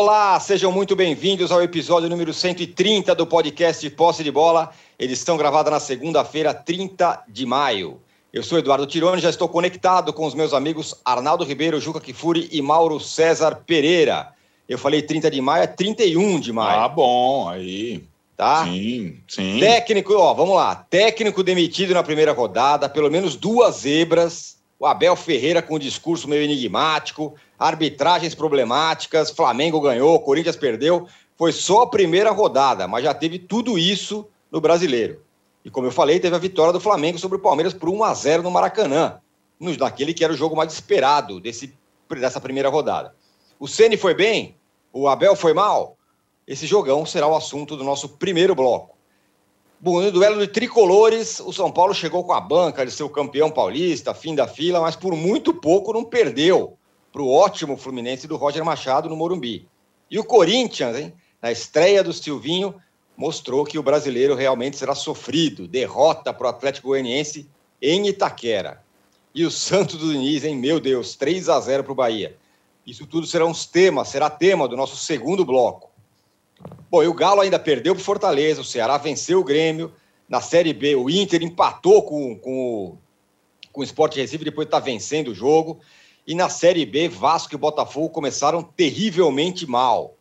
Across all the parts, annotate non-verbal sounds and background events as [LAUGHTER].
Olá, sejam muito bem-vindos ao episódio número 130 do podcast Posse de Bola, edição gravada na segunda-feira, 30 de maio. Eu sou Eduardo Tironi, já estou conectado com os meus amigos Arnaldo Ribeiro, Juca Kifuri e Mauro César Pereira. Eu falei 30 de maio, é 31 de maio. Ah, bom, aí. Tá? Sim, sim. Técnico, ó, vamos lá. Técnico demitido na primeira rodada, pelo menos duas zebras. O Abel Ferreira com um discurso meio enigmático, arbitragens problemáticas, Flamengo ganhou, Corinthians perdeu. Foi só a primeira rodada, mas já teve tudo isso no brasileiro. E como eu falei, teve a vitória do Flamengo sobre o Palmeiras por 1 a 0 no Maracanã, naquele que era o jogo mais esperado desse, dessa primeira rodada. O Ceni foi bem? O Abel foi mal? Esse jogão será o assunto do nosso primeiro bloco. Bom, no duelo de tricolores, o São Paulo chegou com a banca de seu campeão paulista, fim da fila, mas por muito pouco não perdeu para o ótimo Fluminense do Roger Machado no Morumbi. E o Corinthians, hein, na estreia do Silvinho, mostrou que o brasileiro realmente será sofrido. Derrota para o Atlético Goianiense em Itaquera. E o Santos do Diniz, hein, meu Deus, 3 a 0 para o Bahia. Isso tudo será uns temas, será tema do nosso segundo bloco. Bom, e o Galo ainda perdeu para o Fortaleza, o Ceará venceu o Grêmio. Na Série B, o Inter empatou com, com, com o Sport Recife, depois está vencendo o jogo. E na Série B, Vasco e Botafogo começaram terrivelmente mal.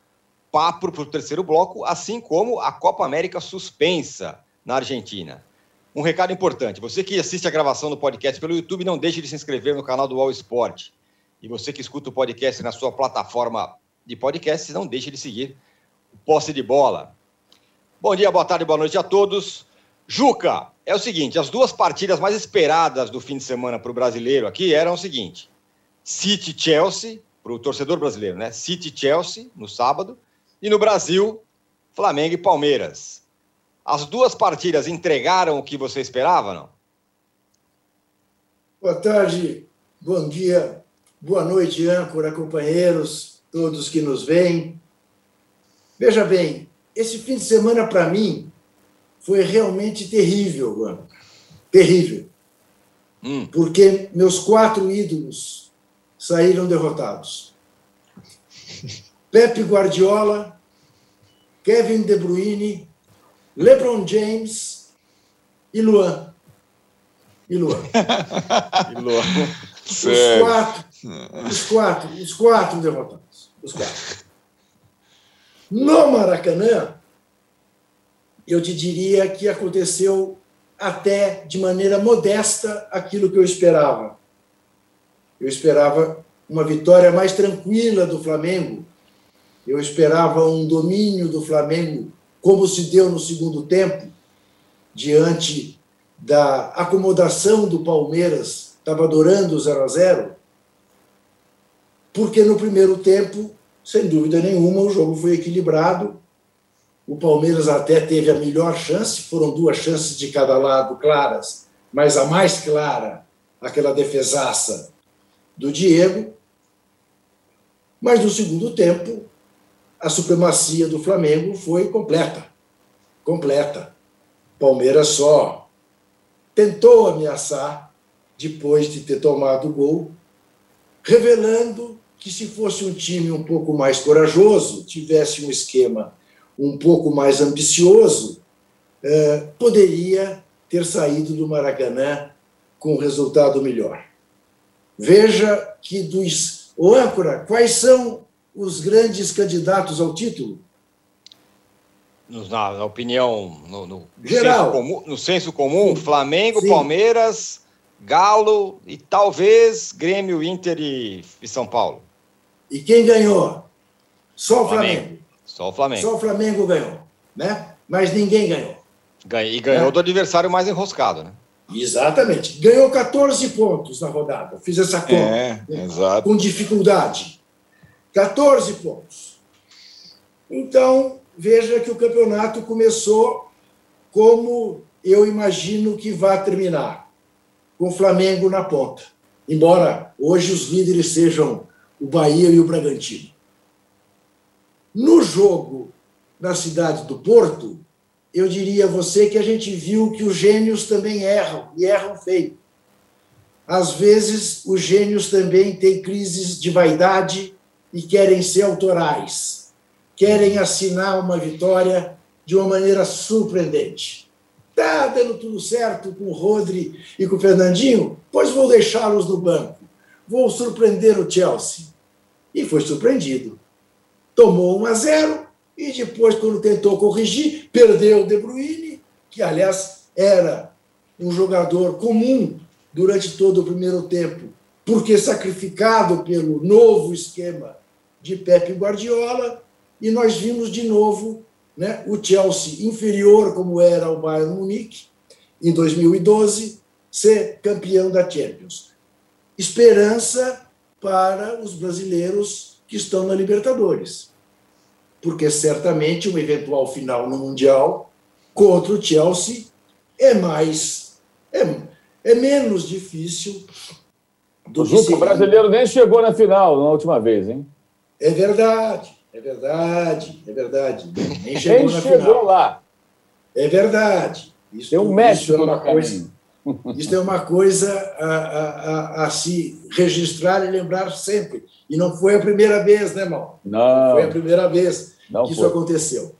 Papo para o terceiro bloco, assim como a Copa América suspensa na Argentina. Um recado importante: você que assiste a gravação do podcast pelo YouTube, não deixe de se inscrever no canal do All Sport. E você que escuta o podcast na sua plataforma de podcast, não deixe de seguir posse de bola. Bom dia, boa tarde, boa noite a todos. Juca, é o seguinte: as duas partidas mais esperadas do fim de semana para o brasileiro aqui eram o seguinte: City Chelsea, para o torcedor brasileiro, né? City Chelsea no sábado, e no Brasil, Flamengo e Palmeiras. As duas partidas entregaram o que você esperava, não? Boa tarde, bom dia, boa noite, âncora, companheiros, todos que nos veem. Veja bem, esse fim de semana para mim foi realmente terrível, mano. terrível. Hum. Porque meus quatro ídolos saíram derrotados. Pepe Guardiola, Kevin De Bruyne, LeBron James e Luan. E Luan. [LAUGHS] e Luan. Os quatro, os quatro, os quatro derrotados. Os quatro. No Maracanã, eu te diria que aconteceu até de maneira modesta aquilo que eu esperava. Eu esperava uma vitória mais tranquila do Flamengo. Eu esperava um domínio do Flamengo, como se deu no segundo tempo, diante da acomodação do Palmeiras, estava adorando o 0 a 0 porque no primeiro tempo sem dúvida nenhuma, o jogo foi equilibrado. O Palmeiras até teve a melhor chance, foram duas chances de cada lado claras, mas a mais clara, aquela defesaça do Diego. Mas no segundo tempo, a supremacia do Flamengo foi completa. Completa. Palmeiras só tentou ameaçar depois de ter tomado o gol, revelando que se fosse um time um pouco mais corajoso, tivesse um esquema um pouco mais ambicioso, eh, poderia ter saído do Maracanã com um resultado melhor. Veja que dos. Ô, âncora, quais são os grandes candidatos ao título? Na, na opinião, no, no, Geral. Senso comum, no senso comum, Flamengo, Sim. Palmeiras, Galo e talvez Grêmio, Inter e, e São Paulo. E quem ganhou? Só o Flamengo. Flamengo. Só o Flamengo. Só o Flamengo ganhou, né? Mas ninguém ganhou. E ganhou né? do adversário mais enroscado, né? Exatamente. Ganhou 14 pontos na rodada. Fiz essa conta. É, né? exato. Com dificuldade. 14 pontos. Então, veja que o campeonato começou como eu imagino que vai terminar, com o Flamengo na ponta. Embora hoje os líderes sejam o Bahia e o Bragantino. No jogo na cidade do Porto, eu diria a você que a gente viu que os gênios também erram, e erram feio. Às vezes, os gênios também têm crises de vaidade e querem ser autorais. querem assinar uma vitória de uma maneira surpreendente. Está dando tudo certo com o Rodri e com o Fernandinho? Pois vou deixá-los no banco. Vou surpreender o Chelsea. E foi surpreendido. Tomou 1 a 0 e depois, quando tentou corrigir, perdeu o De Bruyne, que, aliás, era um jogador comum durante todo o primeiro tempo, porque sacrificado pelo novo esquema de Pepe Guardiola, e nós vimos de novo né, o Chelsea inferior, como era o Bayern Munique, em 2012, ser campeão da Champions. Esperança para os brasileiros que estão na Libertadores, porque certamente uma eventual final no Mundial contra o Chelsea é mais é, é menos difícil do o que Juca, o brasileiro nem chegou na final na última vez, hein? É verdade, é verdade, é verdade. Nem [LAUGHS] chegou, nem na chegou final. lá. É verdade. Isso, Tem um México [LAUGHS] isso é uma coisa, Isso é uma coisa a, a, a, se registrar e lembrar sempre. E não foi a primeira vez, né, irmão? Não. Foi a primeira vez não que foi. isso aconteceu.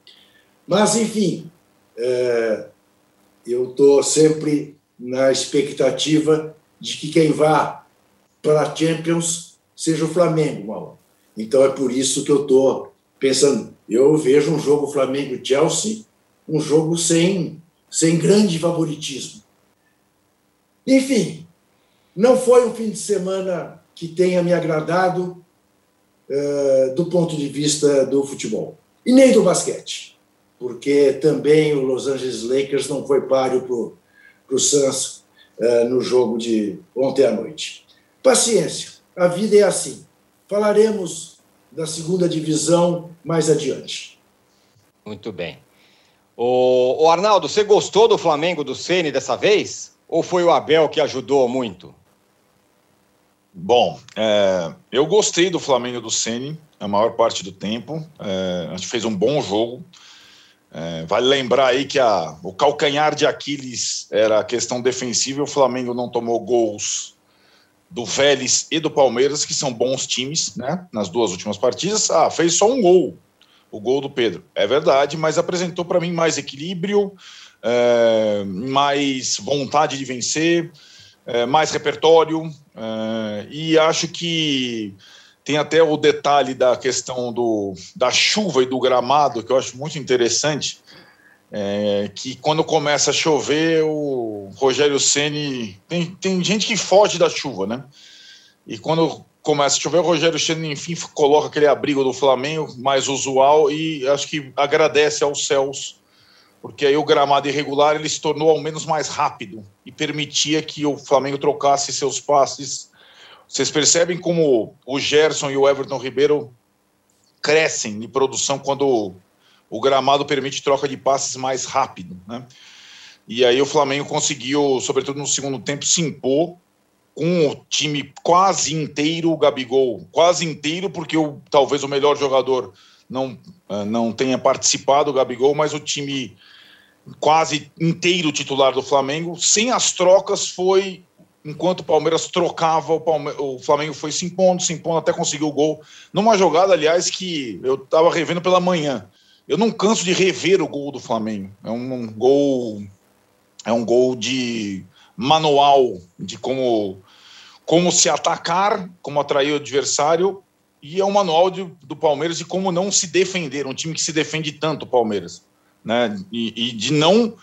Mas, enfim, é, eu estou sempre na expectativa de que quem vá para a Champions seja o Flamengo, mal. Então é por isso que eu estou pensando. Eu vejo um jogo Flamengo-Chelsea, um jogo sem, sem grande favoritismo. Enfim, não foi um fim de semana que tenha me agradado uh, do ponto de vista do futebol e nem do basquete, porque também o Los Angeles Lakers não foi páreo para o Suns uh, no jogo de ontem à noite. Paciência, a vida é assim. Falaremos da segunda divisão mais adiante. Muito bem. O, o Arnaldo, você gostou do Flamengo do Ceni dessa vez? Ou foi o Abel que ajudou muito? Bom, é, eu gostei do Flamengo do Ceni a maior parte do tempo. É, a gente fez um bom jogo. É, vale lembrar aí que a, o calcanhar de Aquiles era a questão defensiva. O Flamengo não tomou gols do Vélez e do Palmeiras, que são bons times, né? Nas duas últimas partidas. Ah, fez só um gol, o gol do Pedro. É verdade, mas apresentou para mim mais equilíbrio, é, mais vontade de vencer, é, mais repertório. É, e acho que tem até o detalhe da questão do, da chuva e do gramado, que eu acho muito interessante é, que quando começa a chover, o Rogério Ceni tem, tem gente que foge da chuva, né? E quando começa a chover, o Rogério Ceni enfim coloca aquele abrigo do Flamengo mais usual e acho que agradece aos céus, porque aí o gramado irregular ele se tornou ao menos mais rápido e permitia que o Flamengo trocasse seus passes. Vocês percebem como o Gerson e o Everton Ribeiro crescem de produção quando o gramado permite troca de passes mais rápido, né? E aí o Flamengo conseguiu, sobretudo no segundo tempo, se impor com o time quase inteiro, o Gabigol quase inteiro, porque o, talvez o melhor jogador não, eh, não tenha participado, o Gabigol, mas o time quase inteiro titular do Flamengo, sem as trocas, foi enquanto o Palmeiras trocava, o, Palme o Flamengo foi se impondo, se impondo até conseguir o gol. Numa jogada, aliás, que eu estava revendo pela manhã eu não canso de rever o gol do Flamengo. É um gol, é um gol de manual de como como se atacar, como atrair o adversário e é um manual de, do Palmeiras de como não se defender, um time que se defende tanto, o Palmeiras, né? E, e, de não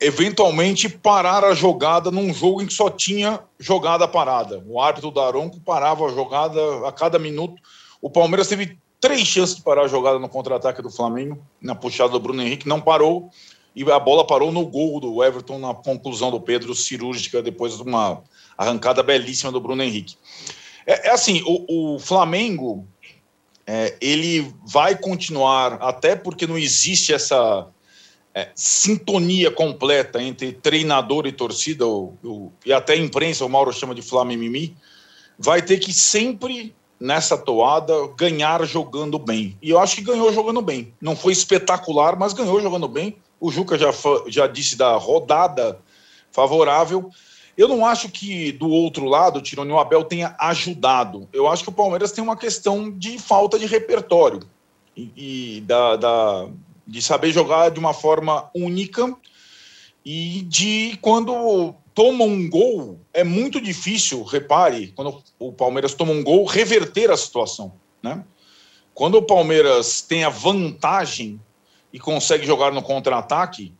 eventualmente parar a jogada num jogo em que só tinha jogada parada. O árbitro Daronco parava a jogada a cada minuto. O Palmeiras teve três chances de parar a jogada no contra-ataque do Flamengo, na puxada do Bruno Henrique, não parou, e a bola parou no gol do Everton, na conclusão do Pedro, cirúrgica, depois de uma arrancada belíssima do Bruno Henrique. É, é assim, o, o Flamengo, é, ele vai continuar, até porque não existe essa é, sintonia completa entre treinador e torcida, o, o, e até imprensa, o Mauro chama de Flamimimi, vai ter que sempre nessa toada ganhar jogando bem. E eu acho que ganhou jogando bem. Não foi espetacular, mas ganhou jogando bem. O Juca já, já disse da rodada favorável. Eu não acho que do outro lado o Tironi o Abel tenha ajudado. Eu acho que o Palmeiras tem uma questão de falta de repertório. e, e da, da, de saber jogar de uma forma única e de quando toma um gol, é muito difícil, repare, quando o Palmeiras toma um gol, reverter a situação. Né? Quando o Palmeiras tem a vantagem e consegue jogar no contra-ataque,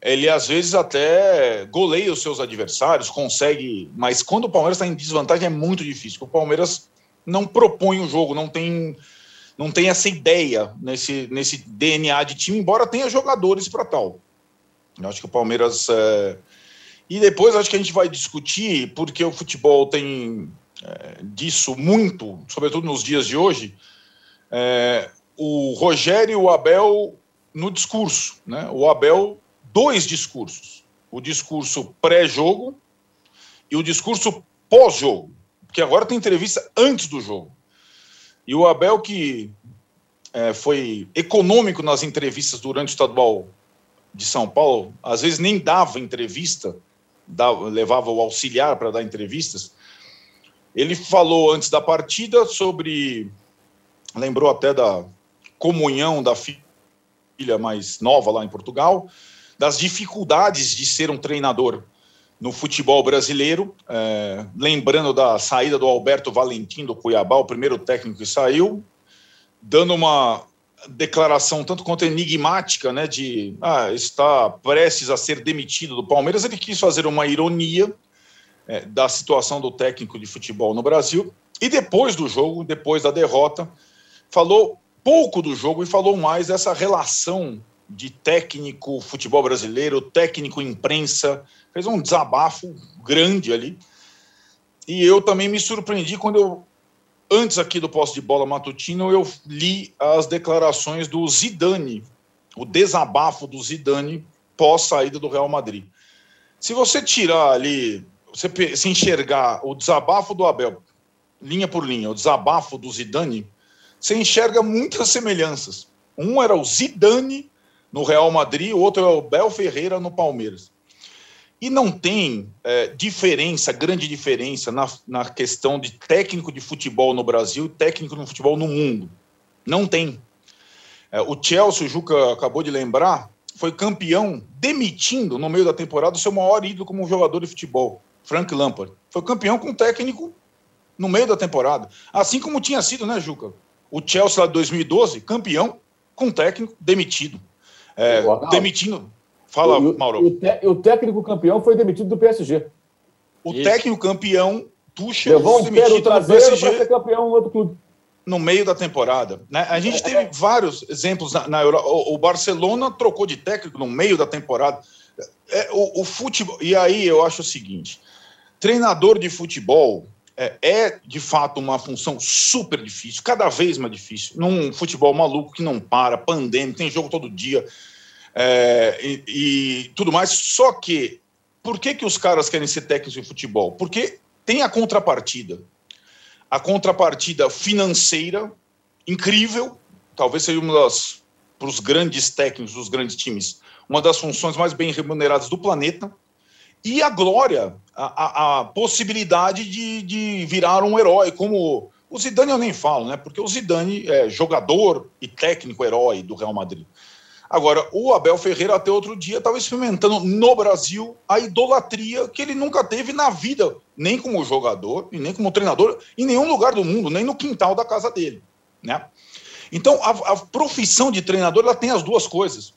ele às vezes até goleia os seus adversários, consegue, mas quando o Palmeiras está em desvantagem é muito difícil. O Palmeiras não propõe o jogo, não tem, não tem essa ideia nesse, nesse DNA de time, embora tenha jogadores para tal. Eu acho que o Palmeiras. É... E depois acho que a gente vai discutir, porque o futebol tem é, disso muito, sobretudo nos dias de hoje. É, o Rogério e o Abel no discurso. Né? O Abel, dois discursos: o discurso pré-jogo e o discurso pós-jogo. Porque agora tem entrevista antes do jogo. E o Abel, que é, foi econômico nas entrevistas durante o estadual de São Paulo, às vezes nem dava entrevista, dava, levava o auxiliar para dar entrevistas. Ele falou antes da partida sobre. Lembrou até da comunhão da filha mais nova lá em Portugal, das dificuldades de ser um treinador no futebol brasileiro, é, lembrando da saída do Alberto Valentim do Cuiabá, o primeiro técnico que saiu, dando uma declaração tanto quanto enigmática, né, de ah, está prestes a ser demitido do Palmeiras, ele quis fazer uma ironia é, da situação do técnico de futebol no Brasil, e depois do jogo, depois da derrota, falou pouco do jogo e falou mais dessa relação de técnico futebol brasileiro, técnico imprensa, fez um desabafo grande ali. E eu também me surpreendi quando eu, antes aqui do posto de bola matutino, eu li as declarações do Zidane, o desabafo do Zidane pós saída do Real Madrid. Se você tirar ali, você se enxergar o desabafo do Abel, linha por linha, o desabafo do Zidane, você enxerga muitas semelhanças. Um era o Zidane no Real Madrid, o outro é o Bel Ferreira no Palmeiras. E não tem é, diferença, grande diferença na, na questão de técnico de futebol no Brasil e técnico no futebol no mundo. Não tem. É, o Chelsea, o Juca acabou de lembrar, foi campeão demitindo no meio da temporada o seu maior ídolo como jogador de futebol, Frank Lampard. Foi campeão com técnico no meio da temporada. Assim como tinha sido, né, Juca? O Chelsea lá de 2012, campeão com técnico demitido. É, demitindo. Fala, o, Mauro. O, te, o, técnico campeão foi demitido do PSG. O Isso. técnico campeão, Tuchel, Levou um demitido do PSG. para ser campeão no outro clube. No meio da temporada. Né? A gente teve vários exemplos na, na Europa. O, o, Barcelona trocou de técnico no meio da temporada. É, o, o futebol. E aí eu acho o seguinte: treinador de futebol, é, é, de fato uma função super difícil, cada vez mais difícil. Num futebol maluco que não para, pandêmico, tem jogo todo dia é, e, e, tudo mais. Só que, por que, que os caras querem ser técnicos de futebol? Porque tem a contrapartida. A contrapartida financeira incrível, talvez seja uma das, para os grandes técnicos, os grandes times, uma das funções mais bem remuneradas do planeta e a glória, a, a, a possibilidade de, de, virar um herói, como o Zidane eu nem falo, né? Porque o Zidane é jogador e técnico herói do Real Madrid. Agora, o Abel Ferreira até outro dia estava experimentando no Brasil a idolatria que ele nunca teve na vida, nem como jogador e nem como treinador, em nenhum lugar do mundo, nem no quintal da casa dele, né? Então, a, a profissão de treinador ela tem as duas coisas.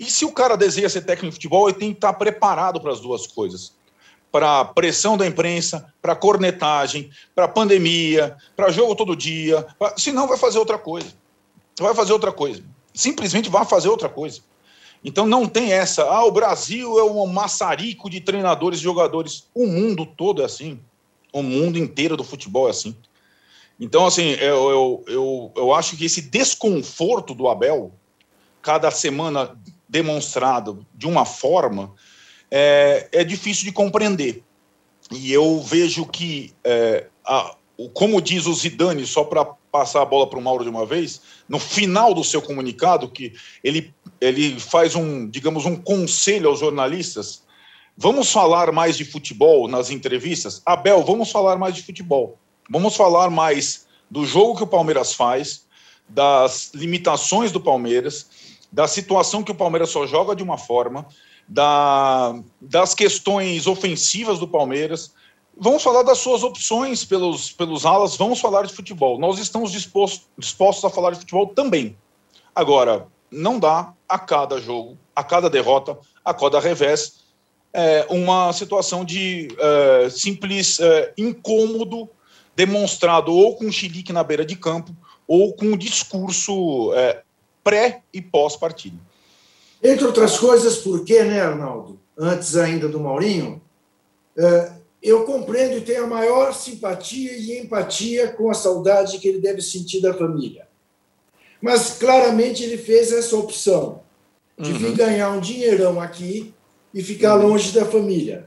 E se o cara deseja ser técnico de futebol, ele tem que estar preparado para as duas coisas. Para pressão da imprensa, para cornetagem, para pandemia, para jogo todo dia. Pra... Senão vai fazer outra coisa. Vai fazer outra coisa. Simplesmente vai fazer outra coisa. Então não tem essa, ah, o Brasil é um maçarico de treinadores e jogadores. O mundo todo é assim. O mundo inteiro do futebol é assim. Então, assim, eu, eu, eu, eu acho que esse desconforto do Abel, cada semana demonstrado de uma forma é, é difícil de compreender. E eu vejo que, é, a, como diz o Zidane, só para passar a bola para o Mauro de uma vez, no final do seu comunicado, que ele, ele faz um, digamos, um conselho aos jornalistas. Vamos falar mais de futebol nas entrevistas? Abel, vamos falar mais de futebol. Vamos falar mais do jogo que o Palmeiras faz, das limitações do Palmeiras, da situação que o Palmeiras só joga de uma forma, da, das questões ofensivas do Palmeiras. Vamos falar das suas opções pelos, pelos alas, vamos falar de futebol. Nós estamos dispostos, dispostos a falar de futebol também. Agora, não dá a cada jogo, a cada derrota, a cada revés, é, uma situação de é, simples é, incômodo demonstrado ou com um chilique na beira de campo ou com um discurso é, pré e pós-partida. Entre outras coisas, porque, né, Arnaldo? Antes ainda do Maurinho, é, eu compreendo e tenho a maior simpatia e empatia com a saudade que ele deve sentir da família. Mas claramente ele fez essa opção de uhum. vir ganhar um dinheirão aqui e ficar uhum. longe da família.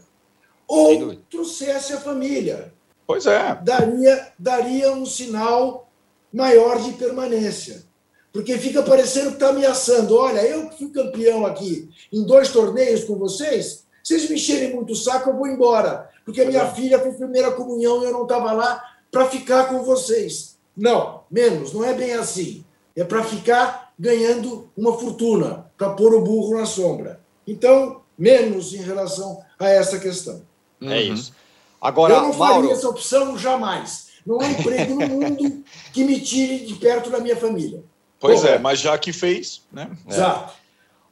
Ou trouxesse a família. Pois é. Daria, daria um sinal maior de permanência. Porque fica parecendo que está ameaçando. Olha, eu que fui campeão aqui em dois torneios com vocês, vocês me encherem muito o saco, eu vou embora. Porque a minha é. filha foi primeira comunhão e eu não estava lá para ficar com vocês. Não, menos, não é bem assim é para ficar ganhando uma fortuna, para pôr o burro na sombra. Então, menos em relação a essa questão. É uhum. isso. Agora, eu não faria Mauro... essa opção jamais. Não há emprego no [LAUGHS] mundo que me tire de perto da minha família. Pois Porra. é, mas já que fez, né? É. Exato.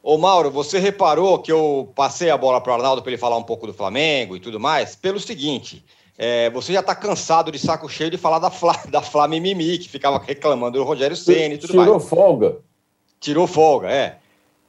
Ô, Mauro, você reparou que eu passei a bola para o Arnaldo para ele falar um pouco do Flamengo e tudo mais, pelo seguinte: é, você já está cansado de saco cheio de falar da Flá, [LAUGHS] da Flá Mimimi, que ficava reclamando do Rogério Ceni e tudo Tirou mais. Tirou folga. Tirou folga, é.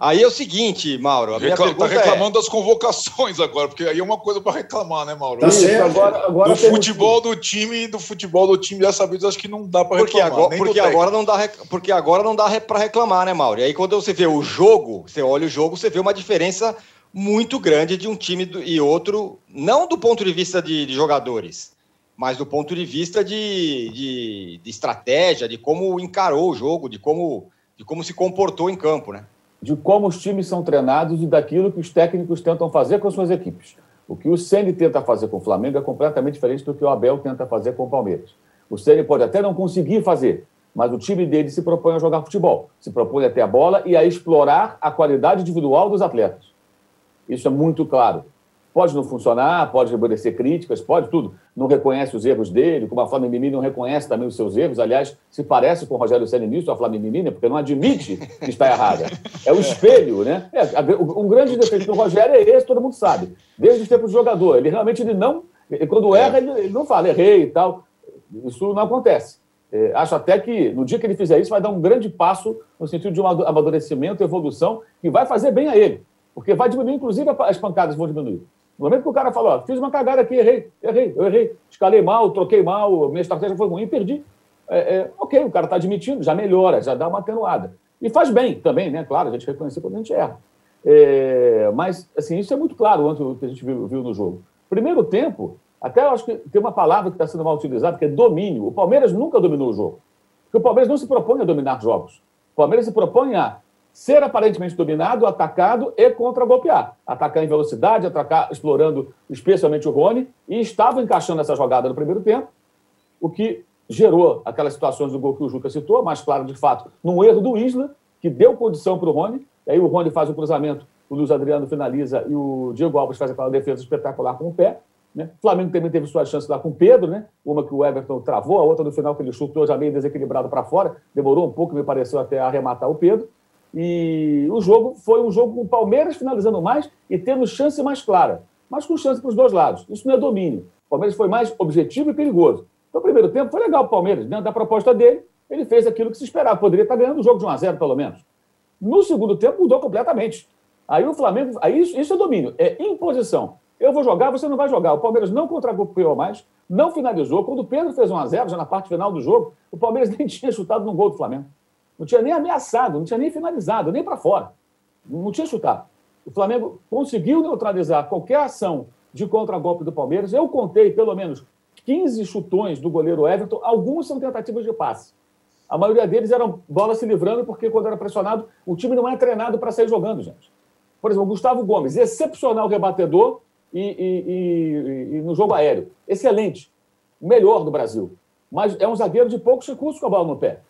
Aí é o seguinte, Mauro. A minha Reclam, tá reclamando é... das convocações agora, porque aí é uma coisa para reclamar, né, Mauro? Tá certo. Agora, agora do futebol do time, do futebol do time dessa vez, acho que não dá para reclamar. Agora, porque, agora não dá, porque agora não dá para reclamar, né, Mauro? E aí quando você vê o jogo, você olha o jogo, você vê uma diferença muito grande de um time e outro, não do ponto de vista de, de jogadores, mas do ponto de vista de, de, de, estratégia, de como encarou o jogo, de como, de como se comportou em campo, né? De como os times são treinados e daquilo que os técnicos tentam fazer com as suas equipes. O que o Ceni tenta fazer com o Flamengo é completamente diferente do que o Abel tenta fazer com o Palmeiras. O Ceni pode até não conseguir fazer, mas o time dele se propõe a jogar futebol, se propõe a ter a bola e a explorar a qualidade individual dos atletas. Isso é muito claro. Pode não funcionar, pode obedecer críticas, pode tudo. Não reconhece os erros dele, como a Flamengo Mimimi não reconhece também os seus erros. Aliás, se parece com o Rogério Senna nisso, a Flamengo Mimimi, né? porque não admite que está errada. É o espelho, né? É, um grande defeito do Rogério é esse, todo mundo sabe. Desde os tempos do jogador. Ele realmente ele não. Quando erra, ele, ele não fala, errei e tal. Isso não acontece. É, acho até que no dia que ele fizer isso, vai dar um grande passo no sentido de um amadurecimento, evolução, que vai fazer bem a ele. Porque vai diminuir, inclusive, as pancadas vão diminuir. No momento que o cara fala, fiz uma cagada aqui, errei, errei, eu errei, escalei mal, troquei mal, minha estratégia foi ruim, perdi. É, é, ok, o cara está admitindo, já melhora, já dá uma atenuada. E faz bem também, né? Claro, a gente reconhecer quando a gente erra. É, mas, assim, isso é muito claro o que a gente viu, viu no jogo. Primeiro tempo, até eu acho que tem uma palavra que está sendo mal utilizada, que é domínio. O Palmeiras nunca dominou o jogo. Porque o Palmeiras não se propõe a dominar jogos. O Palmeiras se propõe a ser aparentemente dominado, atacado e contra-golpear. Atacar em velocidade, atacar explorando especialmente o Rony, e estava encaixando essa jogada no primeiro tempo, o que gerou aquelas situações do gol que o Juca citou, mais claro de fato, num erro do Isla, que deu condição para o Rony, aí o Rony faz o cruzamento, o Luiz Adriano finaliza e o Diego Alves faz aquela defesa espetacular com o pé. Né? O Flamengo também teve sua chance lá com o Pedro, né? uma que o Everton travou, a outra no final que ele chutou já meio desequilibrado para fora, demorou um pouco, me pareceu, até arrematar o Pedro. E o jogo foi um jogo com o Palmeiras finalizando mais e tendo chance mais clara, mas com chance para os dois lados. Isso não é domínio. O Palmeiras foi mais objetivo e perigoso. Então, o primeiro tempo foi legal o Palmeiras, dentro da proposta dele, ele fez aquilo que se esperava. Poderia estar ganhando o jogo de 1 a 0 pelo menos. No segundo tempo, mudou completamente. Aí o Flamengo. Aí isso, isso é domínio, é imposição. Eu vou jogar, você não vai jogar. O Palmeiras não contra-golpeou mais, não finalizou. Quando o Pedro fez 1 a 0 já na parte final do jogo, o Palmeiras [LAUGHS] nem tinha chutado no gol do Flamengo. Não tinha nem ameaçado, não tinha nem finalizado, nem para fora. Não tinha chutado. O Flamengo conseguiu neutralizar qualquer ação de contragolpe do Palmeiras. Eu contei pelo menos 15 chutões do goleiro Everton, alguns são tentativas de passe. A maioria deles eram bola se livrando, porque quando era pressionado, o time não é treinado para sair jogando, gente. Por exemplo, Gustavo Gomes, excepcional rebatedor e, e, e, e no jogo aéreo. Excelente. Melhor do Brasil. Mas é um zagueiro de poucos recursos com a bola no pé.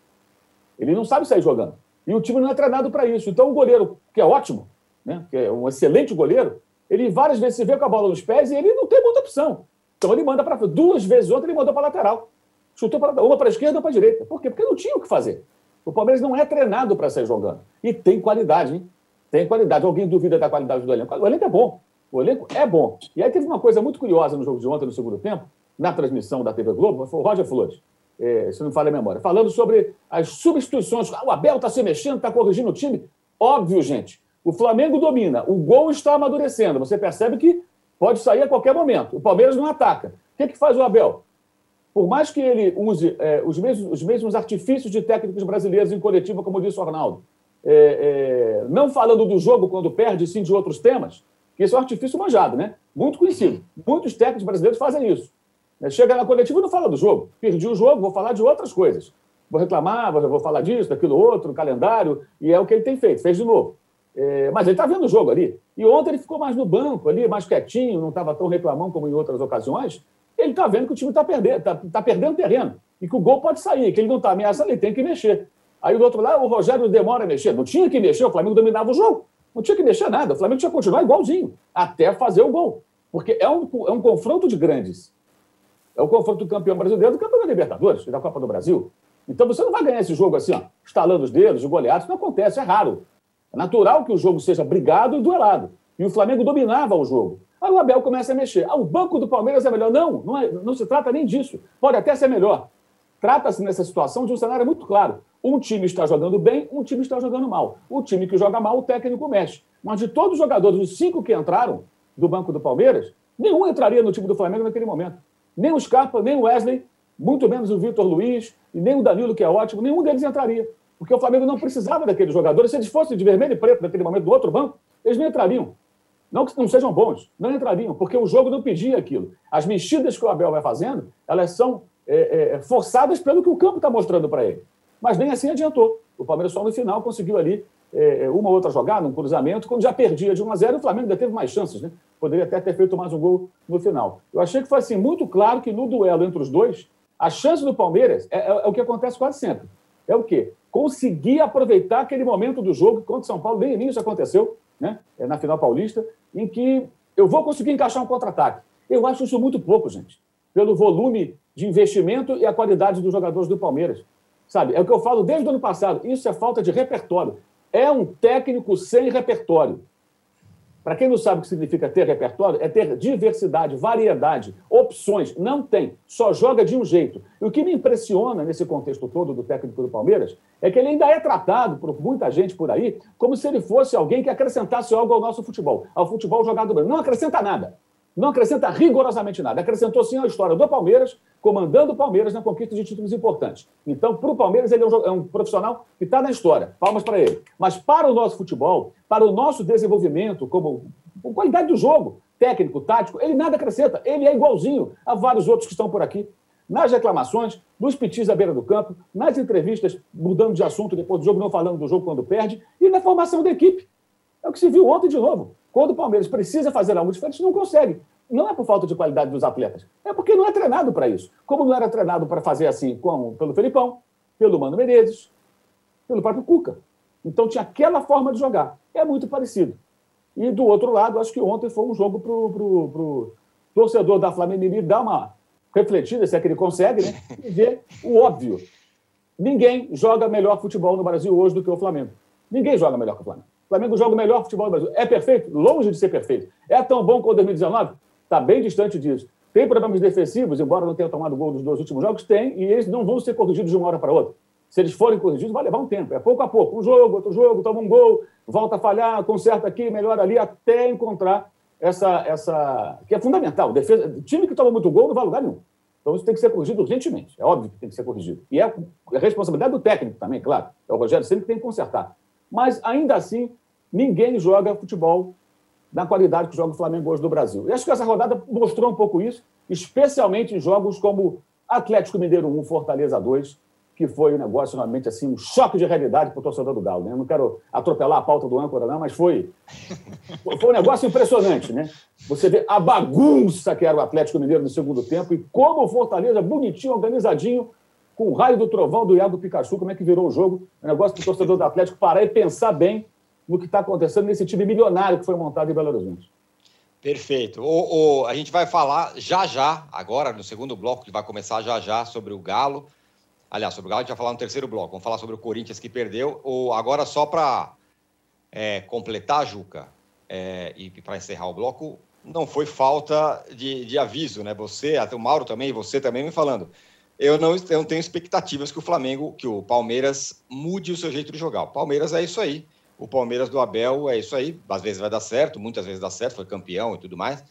Ele não sabe sair jogando. E o time não é treinado para isso. Então, o goleiro, que é ótimo, né, que é um excelente goleiro, ele várias vezes se vê com a bola nos pés e ele não tem muita opção. Então, ele manda para Duas vezes ontem ele mandou para lateral. Chutou pra, uma para a esquerda, uma para a direita. Por quê? Porque não tinha o que fazer. O Palmeiras não é treinado para sair jogando. E tem qualidade, hein? Tem qualidade. Alguém duvida da qualidade do elenco? O elenco é bom. O elenco é bom. E aí teve uma coisa muito curiosa no jogo de ontem, no segundo tempo, na transmissão da TV Globo, foi o Roger Flores, é, se não falha a memória, falando sobre as substituições. Ah, o Abel está se mexendo, está corrigindo o time. Óbvio, gente. O Flamengo domina, o gol está amadurecendo. Você percebe que pode sair a qualquer momento. O Palmeiras não ataca. O que, que faz o Abel? Por mais que ele use é, os, mesmos, os mesmos artifícios de técnicos brasileiros em coletiva, como disse o Arnaldo, é, é, não falando do jogo quando perde, sim de outros temas, que esse é um artifício manjado, né? Muito conhecido. Muitos técnicos brasileiros fazem isso. É, chega na coletiva e não fala do jogo. Perdi o jogo, vou falar de outras coisas. Vou reclamar, vou falar disso, daquilo outro, calendário, e é o que ele tem feito, fez de novo. É, mas ele está vendo o jogo ali. E ontem ele ficou mais no banco ali, mais quietinho, não estava tão reclamão como em outras ocasiões. Ele está vendo que o time está perdendo, tá, tá perdendo terreno e que o gol pode sair, que ele não está ameaçando, ele tem que mexer. Aí do outro lado, o Rogério demora a mexer. Não tinha que mexer, o Flamengo dominava o jogo. Não tinha que mexer nada. O Flamengo tinha que continuar igualzinho, até fazer o gol. Porque é um, é um confronto de grandes. É o confronto do campeão brasileiro do campeão da Libertadores da Copa do Brasil. Então você não vai ganhar esse jogo assim, ó, estalando os dedos, de goleados. Não acontece, é raro. É natural que o jogo seja brigado e duelado. E o Flamengo dominava o jogo. Aí o Abel começa a mexer. Ah, o banco do Palmeiras é melhor. Não, não, é, não se trata nem disso. Pode até ser melhor. Trata-se nessa situação de um cenário muito claro. Um time está jogando bem, um time está jogando mal. O time que joga mal, o técnico mexe. Mas de todos os jogadores, os cinco que entraram do banco do Palmeiras, nenhum entraria no time do Flamengo naquele momento. Nem o Scarpa, nem o Wesley, muito menos o Vitor Luiz, e nem o Danilo, que é ótimo, nenhum deles entraria. Porque o Flamengo não precisava daqueles jogadores. Se eles fossem de vermelho e preto naquele momento do outro banco, eles não entrariam. Não que não sejam bons, não entrariam, porque o jogo não pedia aquilo. As mexidas que o Abel vai fazendo, elas são é, é, forçadas pelo que o campo está mostrando para ele mas nem assim adiantou. O Palmeiras só no final conseguiu ali é, uma outra jogada, um cruzamento, quando já perdia de 1 a 0 o Flamengo ainda teve mais chances, né? Poderia até ter feito mais um gol no final. Eu achei que foi assim, muito claro que no duelo entre os dois, a chance do Palmeiras é, é, é o que acontece quase sempre. É o quê? Conseguir aproveitar aquele momento do jogo contra o São Paulo, bem início aconteceu, né? É na final paulista, em que eu vou conseguir encaixar um contra-ataque. Eu acho isso muito pouco, gente, pelo volume de investimento e a qualidade dos jogadores do Palmeiras. Sabe? É o que eu falo desde o ano passado. Isso é falta de repertório. É um técnico sem repertório. Para quem não sabe o que significa ter repertório, é ter diversidade, variedade, opções. Não tem, só joga de um jeito. E o que me impressiona nesse contexto todo do técnico do Palmeiras é que ele ainda é tratado por muita gente por aí como se ele fosse alguém que acrescentasse algo ao nosso futebol, ao futebol jogado bem. Não acrescenta nada. Não acrescenta rigorosamente nada. Acrescentou sim a história do Palmeiras, comandando o Palmeiras na conquista de títulos importantes. Então, para o Palmeiras, ele é um, é um profissional que está na história. Palmas para ele. Mas para o nosso futebol, para o nosso desenvolvimento, como com qualidade do jogo, técnico, tático, ele nada acrescenta. Ele é igualzinho a vários outros que estão por aqui. Nas reclamações, nos pitis à beira do campo, nas entrevistas, mudando de assunto depois do jogo, não falando do jogo quando perde, e na formação da equipe. É o que se viu ontem de novo. Quando o Palmeiras precisa fazer algo diferente, não consegue. Não é por falta de qualidade dos atletas, é porque não é treinado para isso. Como não era treinado para fazer assim com, pelo Felipão, pelo Mano Menezes, pelo próprio Cuca. Então tinha aquela forma de jogar. É muito parecido. E do outro lado, acho que ontem foi um jogo para o torcedor da Flamengo dar uma refletida, se é que ele consegue, né? E ver o óbvio. Ninguém joga melhor futebol no Brasil hoje do que o Flamengo. Ninguém joga melhor que o Flamengo. O Flamengo joga o melhor futebol do Brasil. É perfeito? Longe de ser perfeito. É tão bom quanto 2019? Está bem distante disso. Tem problemas defensivos, embora não tenha tomado gol dos dois últimos jogos? Tem, e eles não vão ser corrigidos de uma hora para outra. Se eles forem corrigidos, vai levar um tempo. É pouco a pouco. Um jogo, outro jogo, toma um gol, volta a falhar, conserta aqui, melhora ali, até encontrar essa. essa que é fundamental. Defesa, time que toma muito gol não vai a lugar nenhum. Então isso tem que ser corrigido urgentemente. É óbvio que tem que ser corrigido. E é a responsabilidade do técnico também, claro. É o Rogério sempre tem que consertar. Mas ainda assim, ninguém joga futebol na qualidade que joga o Flamengo hoje do Brasil. E acho que essa rodada mostrou um pouco isso, especialmente em jogos como Atlético Mineiro 1, Fortaleza 2, que foi um negócio realmente assim, um choque de realidade para o torcedor do Galo. Né? Eu não quero atropelar a pauta do âncora, não, mas foi, [LAUGHS] foi um negócio impressionante. Né? Você vê a bagunça que era o Atlético Mineiro no segundo tempo e como o Fortaleza, bonitinho, organizadinho, com o raio do trovão do Iago Pikachu, como é que virou o jogo. É um negócio para o torcedor do Atlético parar e pensar bem no que está acontecendo nesse time milionário que foi montado em Belo Horizonte. Perfeito. O, o, a gente vai falar já já, agora, no segundo bloco, que vai começar já já, sobre o Galo. Aliás, sobre o Galo a gente vai falar no terceiro bloco. Vamos falar sobre o Corinthians que perdeu. O, agora, só para é, completar, Juca, é, e para encerrar o bloco, não foi falta de, de, aviso, né? Você, até o Mauro também, você também me falando. Eu não, eu não tenho expectativas que o Flamengo, que o Palmeiras mude o seu jeito de jogar. O Palmeiras é isso aí o Palmeiras do Abel é isso aí. Às vezes vai dar certo, muitas vezes dá certo, foi campeão e tudo mais.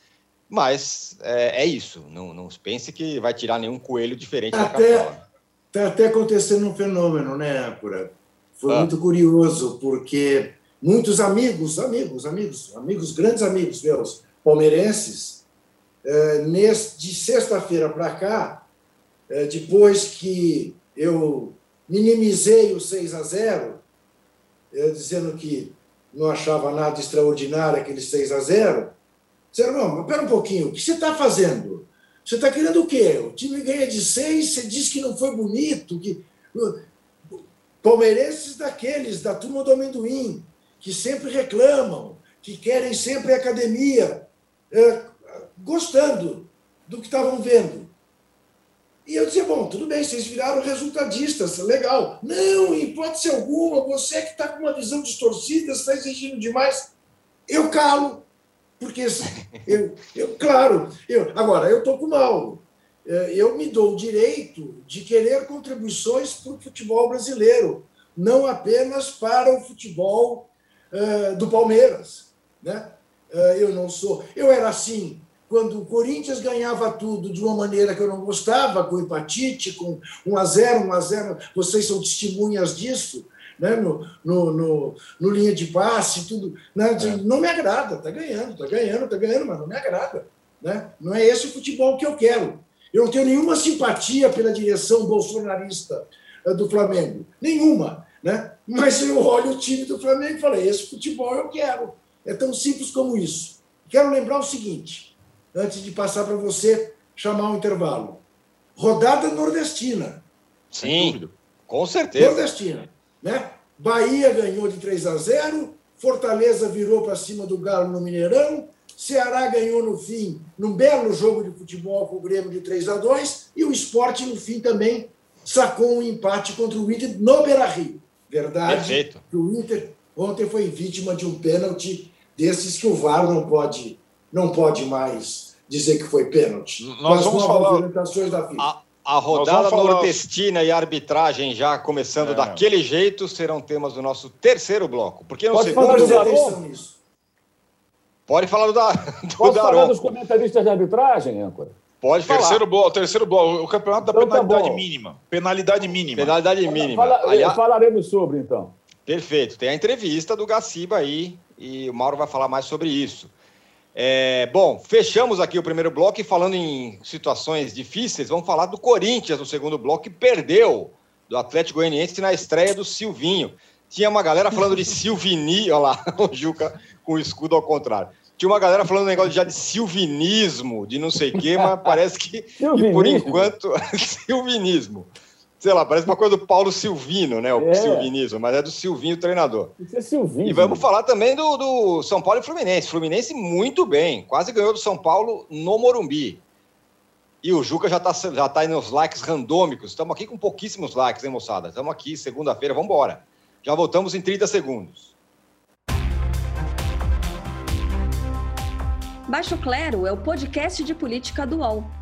Mas é, é isso. Não, não pense que vai tirar nenhum coelho diferente tá da cartola. Está até acontecendo um fenômeno, né, Âncora? Foi ah. muito curioso, porque muitos amigos, amigos, amigos, amigos, grandes amigos meus, palmeirenses, é, nesse, de sexta-feira para cá, é, depois que eu minimizei o 6 a 0 eu dizendo que não achava nada extraordinário aquele 6 a 0 disseram, não, mas pera um pouquinho, o que você está fazendo? Você está querendo o quê? O time ganha de 6, você diz que não foi bonito, que... Palmeirenses daqueles, da turma do amendoim, que sempre reclamam, que querem sempre academia, é, gostando do que estavam vendo. E eu dizia, bom, tudo bem, vocês viraram resultadistas, legal. Não, em hipótese alguma, você que está com uma visão distorcida, está exigindo demais. Eu calo, porque [LAUGHS] eu, eu claro, eu, agora, eu estou com mal. É, eu me dou o direito de querer contribuições para o futebol brasileiro, não apenas para o futebol uh, do Palmeiras. Né? Uh, eu não sou. Eu era assim quando o Corinthians ganhava tudo de uma maneira que eu não gostava, com hepatite, com 1 a 0 1 a 0 vocês são testemunhas disso, né? no, no, no, no linha de passe, tudo. Né? É. Não me agrada, está ganhando, está ganhando, está ganhando, mas não me agrada. Né? Não é esse o futebol que eu quero. Eu não tenho nenhuma simpatia pela direção bolsonarista eh, do Flamengo, nenhuma. Né? Mas eu olho o time do Flamengo e falei: esse futebol eu quero. É tão simples como isso. Quero lembrar o seguinte: antes de passar para você chamar um intervalo. Rodada nordestina. Sim, com certeza. Nordestina. Né? Bahia ganhou de 3 a 0, Fortaleza virou para cima do Galo no Mineirão, Ceará ganhou no fim, num belo jogo de futebol com o Grêmio de 3 a 2 e o esporte, no fim, também sacou um empate contra o Inter no Beira-Rio. Verdade Perfeito. que o Inter ontem foi vítima de um pênalti desses que o VAR não pode não pode mais dizer que foi pênalti. Nós vamos falar da FIFA. A, a rodada nordestina falar... e a arbitragem já começando é. daquele jeito serão temas do nosso terceiro bloco. Porque no pode segundo falar do Daron? Pode falar do, da, [LAUGHS] do Pode Daron. falar dos comentaristas de arbitragem, âncora? Pode falar. Terceiro bloco, terceiro bloco, o campeonato da então, tá penalidade tá mínima. Penalidade mínima. Penalidade mínima. Fala, Aliás, falaremos sobre, então. Perfeito. Tem a entrevista do Gaciba aí e o Mauro vai falar mais sobre isso. É, bom, fechamos aqui o primeiro bloco e falando em situações difíceis, vamos falar do Corinthians no segundo bloco que perdeu do Atlético Goianiense na estreia do Silvinho. Tinha uma galera falando de Silvini, [LAUGHS] olha lá, o Juca com o escudo ao contrário. Tinha uma galera falando um negócio já de silvinismo, de não sei o quê, mas parece que, que por enquanto, [LAUGHS] silvinismo sei lá, parece uma coisa do Paulo Silvino, né? O é. silvinismo, mas é do Silvinho treinador. Isso é Silvinho. E vamos falar também do, do, São Paulo e Fluminense. Fluminense muito bem, quase ganhou do São Paulo no Morumbi. E o Juca já está já tá nos likes randômicos. Estamos aqui com pouquíssimos likes, hein, moçada? Estamos aqui, segunda-feira, vamos embora. Já voltamos em 30 segundos. Baixo Clero é o podcast de política do UOL.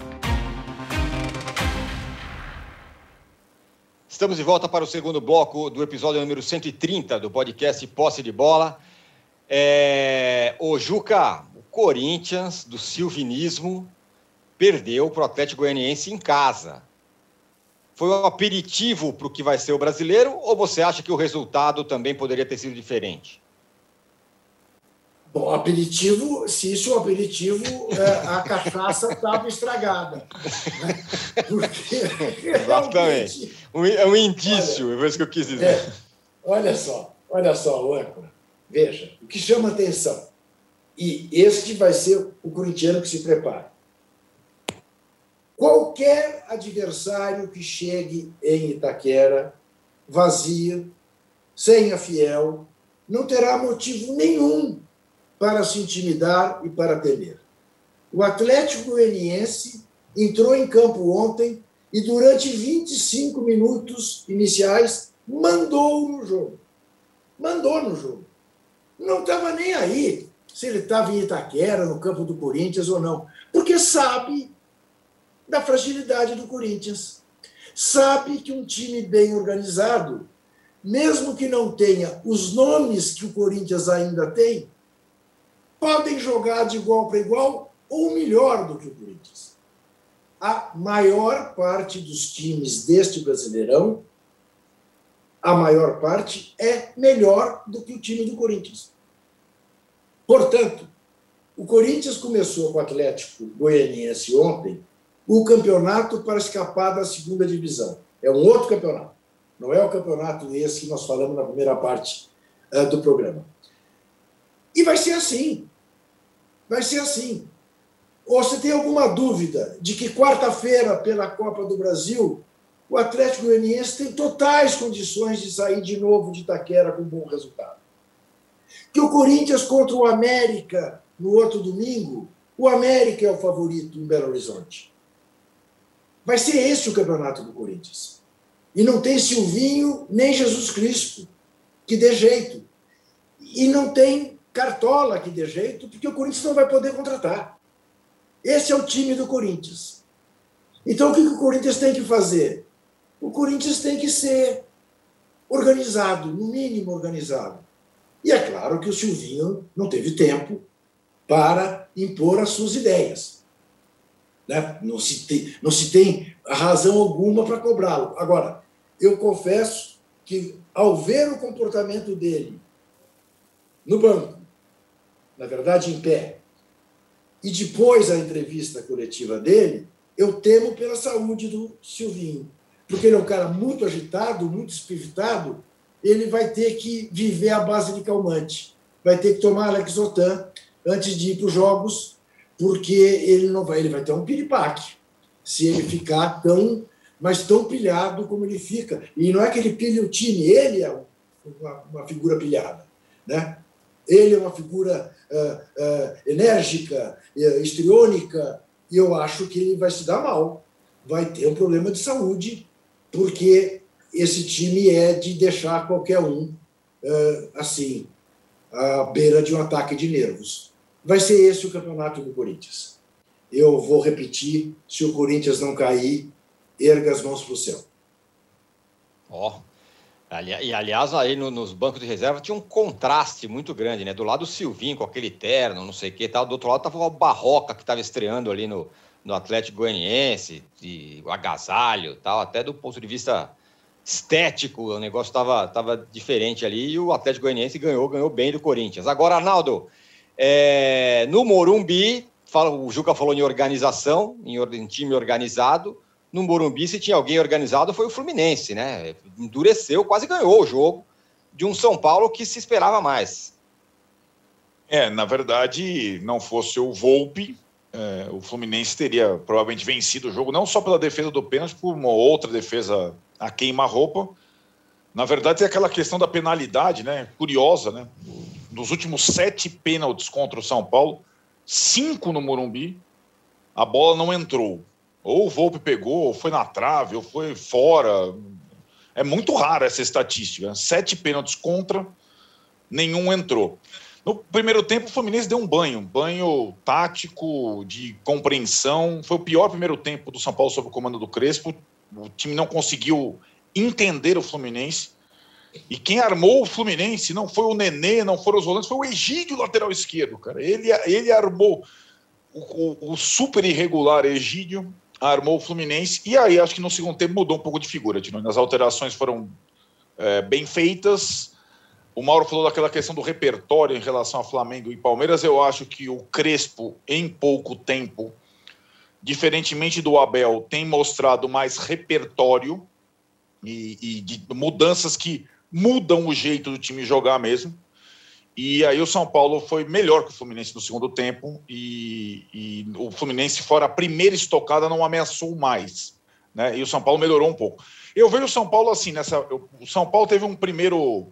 Estamos de volta para o segundo bloco do episódio número 130 do podcast Posse de Bola. É... O Juca, o Corinthians, do silvinismo, perdeu para o Atlético Goianiense em casa. Foi um aperitivo para o que vai ser o brasileiro ou você acha que o resultado também poderia ter sido diferente? Bom, aperitivo, se isso é um aperitivo, é, a cachaça estava estragada. Né? [LAUGHS] Exatamente. é um indício, olha, é isso que eu quis dizer. É, olha só, olha só, o âncora. Veja, o que chama atenção. E este vai ser o corintiano que se prepara. Qualquer adversário que chegue em Itaquera, vazio, sem a fiel, não terá motivo nenhum para se intimidar e para temer. O Atlético Goianiense entrou em campo ontem e, durante 25 minutos iniciais, mandou no jogo. Mandou no jogo. Não estava nem aí se ele estava em Itaquera, no campo do Corinthians ou não, porque sabe da fragilidade do Corinthians. Sabe que um time bem organizado, mesmo que não tenha os nomes que o Corinthians ainda tem, podem jogar de igual para igual ou melhor do que o Corinthians. A maior parte dos times deste Brasileirão, a maior parte é melhor do que o time do Corinthians. Portanto, o Corinthians começou com o Atlético Goianiense ontem o campeonato para escapar da segunda divisão. É um outro campeonato. Não é o campeonato esse que nós falamos na primeira parte uh, do programa. E vai ser assim. Vai ser assim. Ou você tem alguma dúvida de que quarta-feira, pela Copa do Brasil, o Atlético Goianiense tem totais condições de sair de novo de Itaquera com bom resultado? Que o Corinthians contra o América no outro domingo, o América é o favorito em Belo Horizonte. Vai ser esse o campeonato do Corinthians. E não tem Silvinho nem Jesus Cristo que dê jeito. E não tem cartola que dê jeito, porque o Corinthians não vai poder contratar. Esse é o time do Corinthians. Então, o que o Corinthians tem que fazer? O Corinthians tem que ser organizado, no mínimo organizado. E é claro que o Silvinho não teve tempo para impor as suas ideias. Né? Não, se tem, não se tem razão alguma para cobrá-lo. Agora, eu confesso que, ao ver o comportamento dele no banco, na verdade, em pé. E depois a entrevista coletiva dele, eu temo pela saúde do Silvinho. Porque ele é um cara muito agitado, muito espiritado, ele vai ter que viver à base de calmante. Vai ter que tomar Lexotan antes de ir para os jogos, porque ele não vai, ele vai ter um piripaque se ele ficar tão, mas tão pilhado como ele fica. E não é que ele pilhe o time, ele é uma, uma figura pilhada, né? Ele é uma figura enérgica, uh, histriônica, e eu acho que ele vai se dar mal. Vai ter um problema de saúde, porque esse time é de deixar qualquer um assim, à beira de um ataque de nervos. Vai ser esse o campeonato do Corinthians. Eu vou repetir: se o Corinthians não cair, erga as mãos para o céu. Ó, oh, e, aliás, aí no, nos bancos de reserva tinha um contraste muito grande, né? Do lado o Silvinho com aquele terno, não sei o que tal. Do outro lado tava o Barroca, que estava estreando ali no, no Atlético Goianiense, e o agasalho tal. Até do ponto de vista estético, o negócio estava tava diferente ali. E o Atlético Goianiense ganhou, ganhou bem do Corinthians. Agora, Arnaldo, é, no Morumbi, fala, o Juca falou em organização, em, em time organizado no Morumbi, se tinha alguém organizado, foi o Fluminense, né? Endureceu, quase ganhou o jogo de um São Paulo que se esperava mais. É, na verdade, não fosse o Volpe, é, o Fluminense teria provavelmente vencido o jogo, não só pela defesa do pênalti, por uma outra defesa a queima-roupa. Na verdade, tem aquela questão da penalidade, né? Curiosa, né? Dos últimos sete pênaltis contra o São Paulo, cinco no Morumbi, a bola não entrou. Ou o Volpe pegou, ou foi na trave, ou foi fora. É muito rara essa estatística. Sete pênaltis contra, nenhum entrou. No primeiro tempo, o Fluminense deu um banho, banho tático, de compreensão. Foi o pior primeiro tempo do São Paulo sob o comando do Crespo. O time não conseguiu entender o Fluminense. E quem armou o Fluminense não foi o Nenê, não foram os volantes, foi o Egídio, lateral esquerdo, cara. Ele, ele armou o, o, o super irregular Egídio, armou o Fluminense. E aí, acho que no segundo tempo mudou um pouco de figura. Tino. As alterações foram é, bem feitas. o Mauro falou daquela questão do repertório em relação a Flamengo e Palmeiras. Eu acho que o Crespo, em pouco tempo, diferentemente do Abel, tem mostrado mais repertório e, e de mudanças que mudam o jeito do time jogar mesmo. E aí o São Paulo foi melhor que o Fluminense no segundo tempo e, e, o Fluminense, fora a primeira estocada, não ameaçou mais. Né? E o São Paulo melhorou um pouco. Eu vejo o São Paulo assim, nessa. O São Paulo teve um primeiro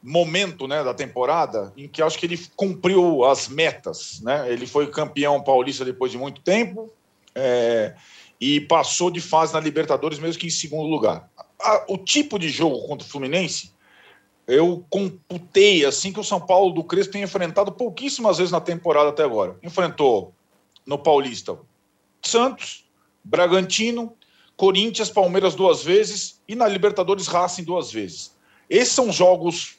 momento né, da temporada em que acho que ele cumpriu as metas. Né? Ele foi campeão paulista depois de muito tempo é, e passou de fase na Libertadores, mesmo que em segundo lugar. o tipo de jogo contra o Fluminense eu computei assim que o São Paulo do Crespo tem enfrentado pouquíssimas vezes na temporada até agora. Enfrentou no Paulista Santos, Bragantino, Corinthians, Palmeiras duas vezes e na Libertadores Racing duas vezes. Esses são jogos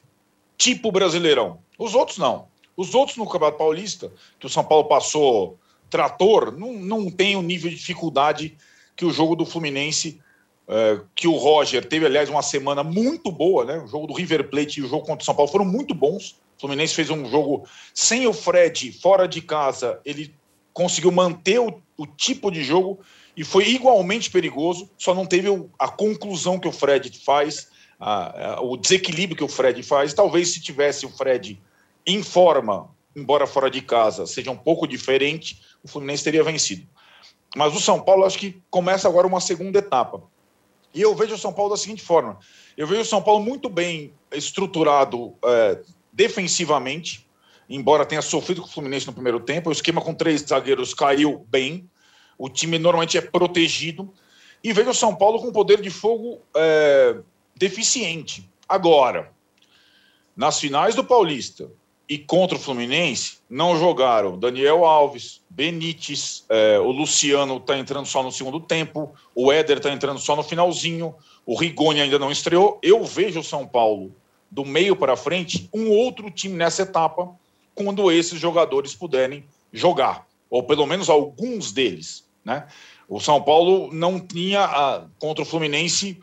tipo Brasileirão. Os outros não. Os outros no Campeonato Paulista, que o São Paulo passou trator, não, não tem o nível de dificuldade que o jogo do Fluminense é, que o Roger teve, aliás, uma semana muito boa, né? O jogo do River Plate e o jogo contra o São Paulo foram muito bons. O Fluminense fez um jogo sem o Fred fora de casa, ele conseguiu manter o, o tipo de jogo e foi igualmente perigoso, só não teve a conclusão que o Fred faz, a, a, o desequilíbrio que o Fred faz. Talvez se tivesse o Fred em forma, embora fora de casa, seja um pouco diferente, o Fluminense teria vencido. Mas o São Paulo acho que começa agora uma segunda etapa. E eu vejo o São Paulo da seguinte forma: eu vejo o São Paulo muito bem estruturado é, defensivamente, embora tenha sofrido com o Fluminense no primeiro tempo. O esquema com três zagueiros caiu bem, o time normalmente é protegido. E vejo o São Paulo com poder de fogo é, deficiente. Agora, nas finais do Paulista, e contra o Fluminense não jogaram Daniel Alves, Benítez, é, o Luciano está entrando só no segundo tempo, o Éder está entrando só no finalzinho, o Rigoni ainda não estreou. Eu vejo o São Paulo do meio para frente um outro time nessa etapa quando esses jogadores puderem jogar, ou pelo menos alguns deles. Né? O São Paulo não tinha a, contra o Fluminense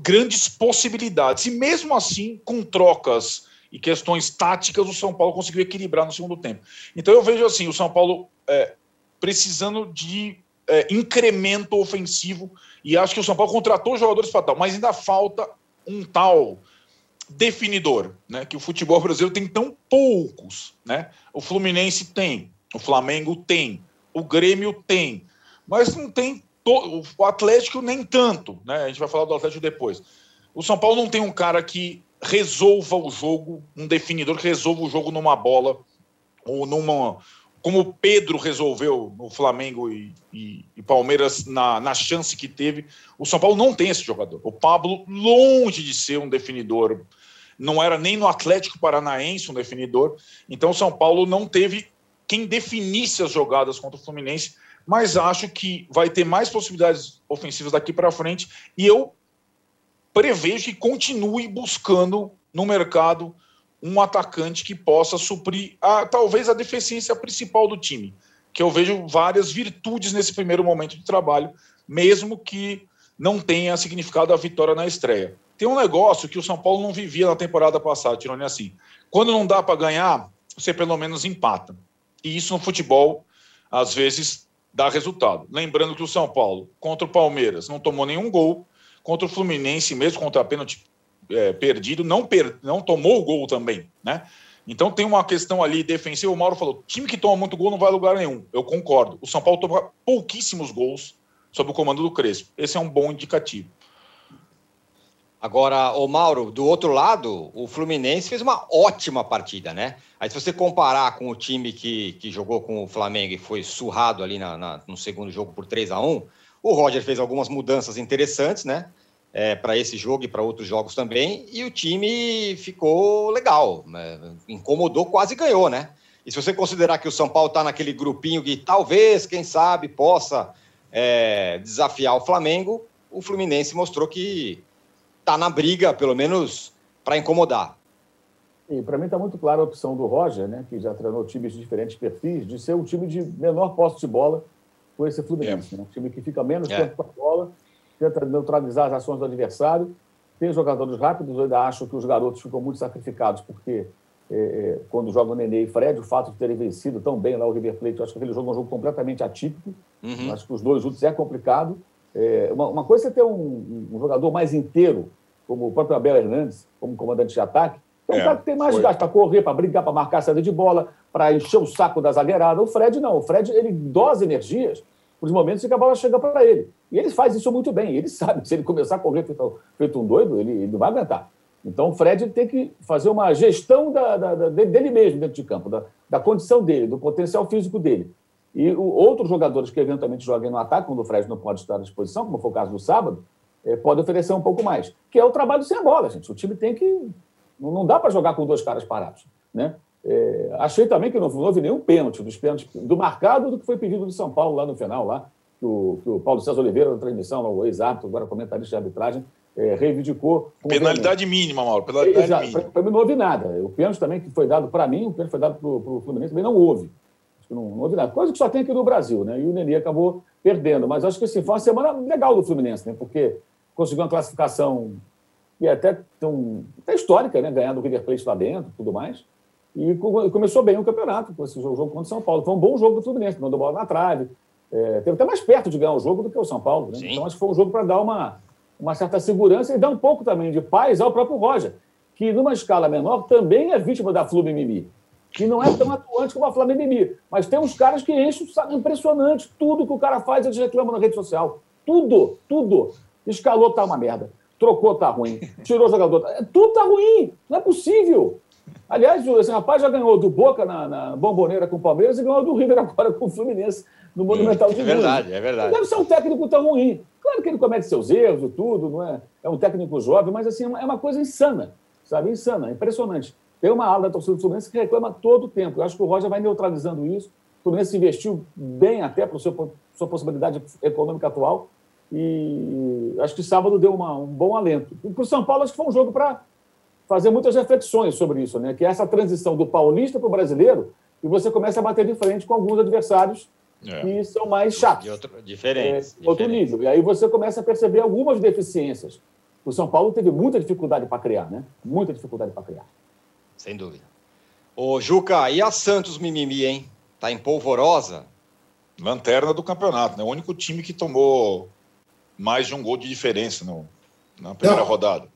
grandes possibilidades, e mesmo assim, com trocas e questões táticas, o São Paulo conseguiu equilibrar no segundo tempo. Então eu vejo assim, o São Paulo é, precisando de é, incremento ofensivo, e acho que o São Paulo contratou jogadores para tal, mas ainda falta um tal definidor, né? Que o futebol brasileiro tem tão poucos, né? O Fluminense tem, o Flamengo tem, o Grêmio tem, mas não tem o Atlético nem tanto, né? A gente vai falar do Atlético depois. O São Paulo não tem um cara que resolva o jogo, um definidor que resolva o jogo numa bola ou numa. Como o Pedro resolveu no Flamengo e, e, e Palmeiras na, na chance que teve, o São Paulo não tem esse jogador. O Pablo, longe de ser um definidor, não era nem no Atlético Paranaense um definidor. Então, o São Paulo não teve quem definisse as jogadas contra o Fluminense, mas acho que vai ter mais possibilidades ofensivas daqui para frente. E eu prevejo que continue buscando no mercado um atacante que possa suprir a, talvez a deficiência principal do time, que eu vejo várias virtudes nesse primeiro momento de trabalho, mesmo que não tenha significado a vitória na estreia. Tem um negócio que o São Paulo não vivia na temporada passada, Tirone, assim. Quando não dá para ganhar, você pelo menos empata. E isso no futebol, às vezes, dá resultado. Lembrando que o São Paulo, contra o Palmeiras, não tomou nenhum gol, Contra o Fluminense, mesmo contra a pênalti é, perdido, não, per, não tomou o gol também, né? Então tem uma questão ali defensiva. O Mauro falou: time que toma muito gol não vai a lugar nenhum. Eu concordo. O São Paulo toma pouquíssimos gols sob o comando do Crespo. Esse é um bom indicativo. Agora, o Mauro, do outro lado, o Fluminense fez uma ótima partida, né? Aí, se você comparar com o time que, que jogou com o Flamengo e foi surrado ali na, na no segundo jogo por 3 a 1 o Roger fez algumas mudanças interessantes, né? É, para esse jogo e para outros jogos também, e o time ficou legal, né? incomodou, quase ganhou, né? E se você considerar que o São Paulo está naquele grupinho que talvez, quem sabe, possa é, desafiar o Flamengo, o Fluminense mostrou que está na briga, pelo menos para incomodar. E para mim está muito clara a opção do Roger, né, que já treinou times de diferentes perfis, de ser um time de menor posse de bola com esse Fluminense. É. Né? Um time que fica menos é. tempo com a bola, tenta neutralizar as ações do adversário. tem jogadores rápidos, eu ainda acho que os garotos ficam muito sacrificados, porque é, é, quando jogam Nenê e Fred, o fato de terem vencido tão bem lá o River Plate, eu acho que aquele jogo é um jogo completamente atípico. Uhum. Acho que os dois juntos é complicado. É, uma, uma, coisa é ter um, um, jogador mais inteiro, como o próprio Abel Hernandes, como comandante de ataque, é um é, cara que tem mais foi. gás para correr, para brigar, para marcar a saída de bola, para encher o saco da zagueirada. O Fred não. O Fred ele dosa energias os momentos em que a bola chega para ele. E ele faz isso muito bem. Ele [LAUGHS] sabe se ele começar a correr feito, feito um doido, ele, ele não vai aguentar. Então, o Fred tem que fazer uma gestão da, da, da, dele mesmo dentro de campo, da, da condição dele, do potencial físico dele. E o, outros jogadores que eventualmente joguem no ataque, quando o Fred não pode estar à disposição, como foi o caso do sábado, é, pode oferecer um pouco mais, que é o trabalho sem a bola, gente. O time tem que. Não dá para jogar com dois caras parados. Né? É, achei também que não, não houve nenhum pênalti dos pênaltis do marcado do que foi pedido do São Paulo lá no final, lá, que o, que o Paulo César Oliveira, na transmissão, o ex-árbitro, agora comentarista de arbitragem, é, reivindicou. Penalidade mínima, Mauro. Penalidade Exato, mínima. Para mim não houve nada. O pênalti também que foi dado para mim, o pênalti foi dado para o Fluminense, também não houve. Acho que não, não, houve nada. Coisa que só tem aqui no Brasil, né? E o Nenê acabou perdendo. Mas acho que assim, foi uma semana legal do Fluminense, né? Porque conseguiu uma classificação que é até, tão, até histórica, né? Ganhando o River Plate lá dentro tudo mais. E começou bem o campeonato com esse jogo contra o São Paulo. Foi um bom jogo do Fluminense, mandou bola na trave. É, teve até mais perto de ganhar o jogo do que o São Paulo. Né? Então acho que foi um jogo para dar uma, uma certa segurança e dar um pouco também de paz ao próprio Roger, que numa escala menor também é vítima da Flu Mimimi, que não é tão atuante como a Flamengo Mimimi, mas tem uns caras que enchem saco impressionante. Tudo que o cara faz, eles reclamam na rede social. Tudo, tudo. Escalou, tá uma merda. Trocou, tá ruim. Tirou o jogador. Tá, tudo tá ruim. Não é possível. Aliás, esse rapaz já ganhou do Boca na, na Bomboneira com o Palmeiras e ganhou do River agora com o Fluminense no Monumental de É verdade, é verdade. Não deve ser um técnico tão ruim. Claro que ele comete seus erros e tudo, não é? É um técnico jovem, mas assim, é uma coisa insana, sabe? Insana, impressionante. Tem uma ala da torcida do Fluminense que reclama todo o tempo. Eu acho que o Roger vai neutralizando isso. O Fluminense investiu bem até para a sua possibilidade econômica atual. E acho que sábado deu uma, um bom alento. E para o São Paulo, acho que foi um jogo para fazer muitas reflexões sobre isso, né? que é essa transição do paulista para o brasileiro, e você começa a bater de frente com alguns adversários é. que são mais chatos. De outro, diferentes. É, outro nível. E aí você começa a perceber algumas deficiências. O São Paulo teve muita dificuldade para criar, né? Muita dificuldade para criar. Sem dúvida. Ô, Juca, e a Santos Mimimi, hein? Tá em polvorosa? Lanterna do campeonato, né? O único time que tomou mais de um gol de diferença no, na primeira Não, rodada.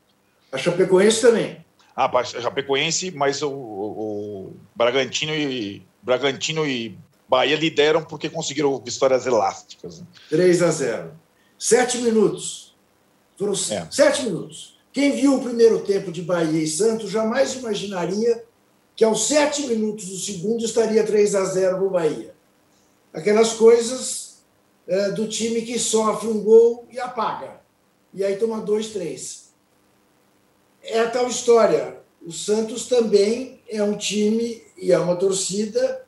A Chapecoense também. Ah, Chapecoense, mas o, o, Bragantino e Bragantino e Bahia lideram porque conseguiram vitórias elásticas. 3 a 0. Sete minutos. Foram é. sete minutos. Quem viu o primeiro tempo de Bahia e Santos jamais imaginaria que aos sete minutos do segundo estaria 3 a 0 para o Bahia. Aquelas coisas é, do time que sofre um gol e apaga. E aí toma dois, três. É a tal história. O Santos também é um time e é uma torcida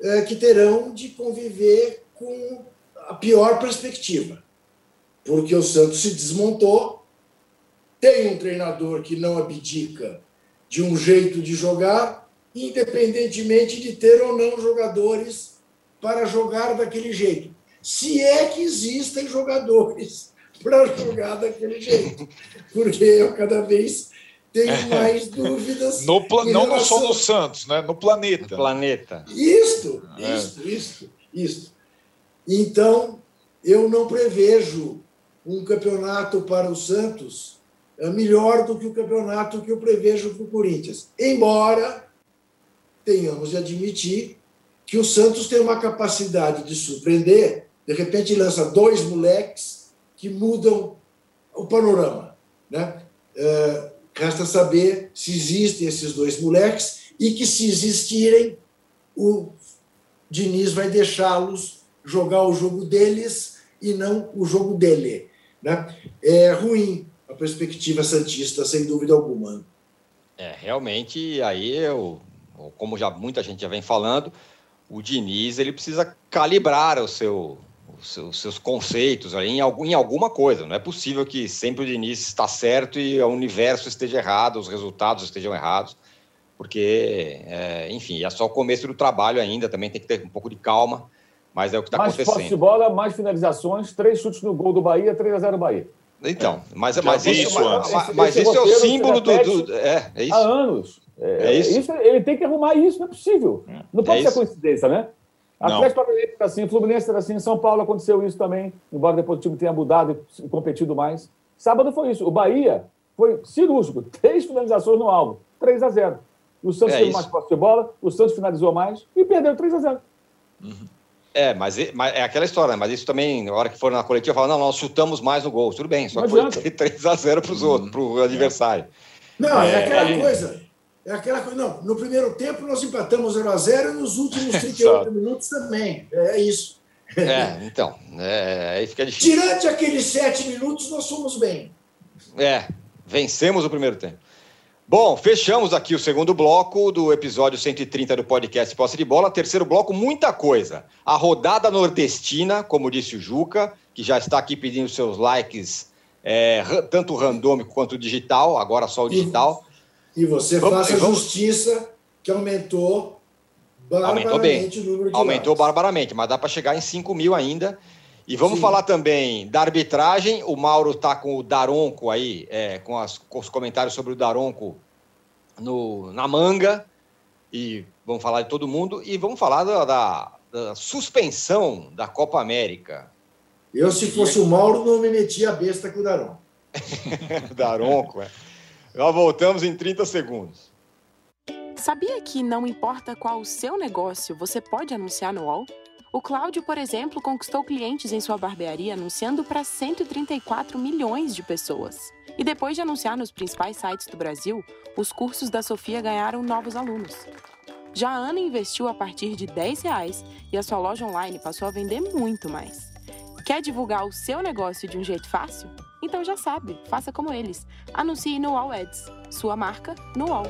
é, que terão de conviver com a pior perspectiva, porque o Santos se desmontou, tem um treinador que não abdica de um jeito de jogar, independentemente de ter ou não jogadores para jogar daquele jeito. Se é que existem jogadores para jogar daquele jeito, porque eu cada vez tenho é. mais dúvidas. No pla... Não relação... só no Santos, né? no planeta. No planeta. Isto, é. isto, isto, isto. Então, eu não prevejo um campeonato para o Santos é, melhor do que o campeonato que eu prevejo para o Corinthians. Embora tenhamos de admitir que o Santos tem uma capacidade de surpreender, de repente lança dois moleques que mudam o panorama. Né? É, Resta saber se existem esses dois moleques e que, se existirem, o Diniz vai deixá-los jogar o jogo deles e não o jogo dele. Né? É ruim a perspectiva santista, sem dúvida alguma. É, realmente, aí eu, como já muita gente já vem falando, o Diniz ele precisa calibrar o seu, os seus conceitos aí em, algum, em alguma coisa. Não é possível que sempre o Diniz está certo e o universo esteja errado, os resultados estejam errados, porque, é, enfim, é só o começo do trabalho ainda, também tem que ter um pouco de calma, mas é o que está acontecendo. Mais posse de bola, mais finalizações, três chutes no gol do Bahia, 3 a 0 Bahia. Então, mas, mas isso, mas, mas, mas isso é o símbolo do, do, É, é isso. Há anos. É, é isso. isso. Ele tem que arrumar isso, não é possível. Não pode ser isso. coincidência, né? Atlético Paranaense era assim, Fluminense era assim, em São Paulo aconteceu isso também, embora depois o time tenha mudado e competido mais. Sábado foi isso. O Bahia foi cirúrgico, [LAUGHS] três finalizações no alvo, 3 a 0 O Santos é teve mais posse de bola, o Santos finalizou mais e perdeu 3 a 0 uhum. É, mas, mas, é aquela história, né? mas isso também, na hora que for na coletiva, fala, não, nós chutamos mais no gol. Tudo bem, só que foi 3 [LAUGHS] a 0 para os uhum. outros, para o adversário. Não, é, é aquela é, coisa. É aquela coisa. Não, no primeiro tempo nós empatamos 0 a 0 e nos últimos [LAUGHS] 38 minutos também. É isso. É, então. É, aí fica difícil. Tirante aqueles sete minutos, nós fomos bem. É, vencemos o primeiro tempo. Bom, fechamos aqui o segundo bloco do episódio 130 do podcast Posse de Bola. Terceiro bloco, muita coisa. A rodada nordestina, como disse o Juca, que já está aqui pedindo seus likes, é, tanto randômico quanto digital, agora só o digital. E você vamos, faça vamos... justiça que aumentou barbaramente aumentou bem. o número de Aumentou barbaramente, mas dá para chegar em 5 mil ainda. E vamos Sim. falar também da arbitragem. O Mauro está com o Daronco aí, é, com, as, com, os comentários sobre o Daronco no, na manga. E vamos falar de todo mundo. E vamos falar da, da, da suspensão da Copa América. Eu, se fosse o Mauro, não me metia a besta com o Daronco. [LAUGHS] Daronco, é. Nós voltamos em 30 segundos. Sabia que não importa qual o seu negócio, você pode anunciar no UOL? O Cláudio, por exemplo, conquistou clientes em sua barbearia anunciando para 134 milhões de pessoas. E depois de anunciar nos principais sites do Brasil, os cursos da Sofia ganharam novos alunos. Já a Ana investiu a partir de 10 reais e a sua loja online passou a vender muito mais. Quer divulgar o seu negócio de um jeito fácil? Então já sabe, faça como eles. Anuncie no All Ads. Sua marca no All.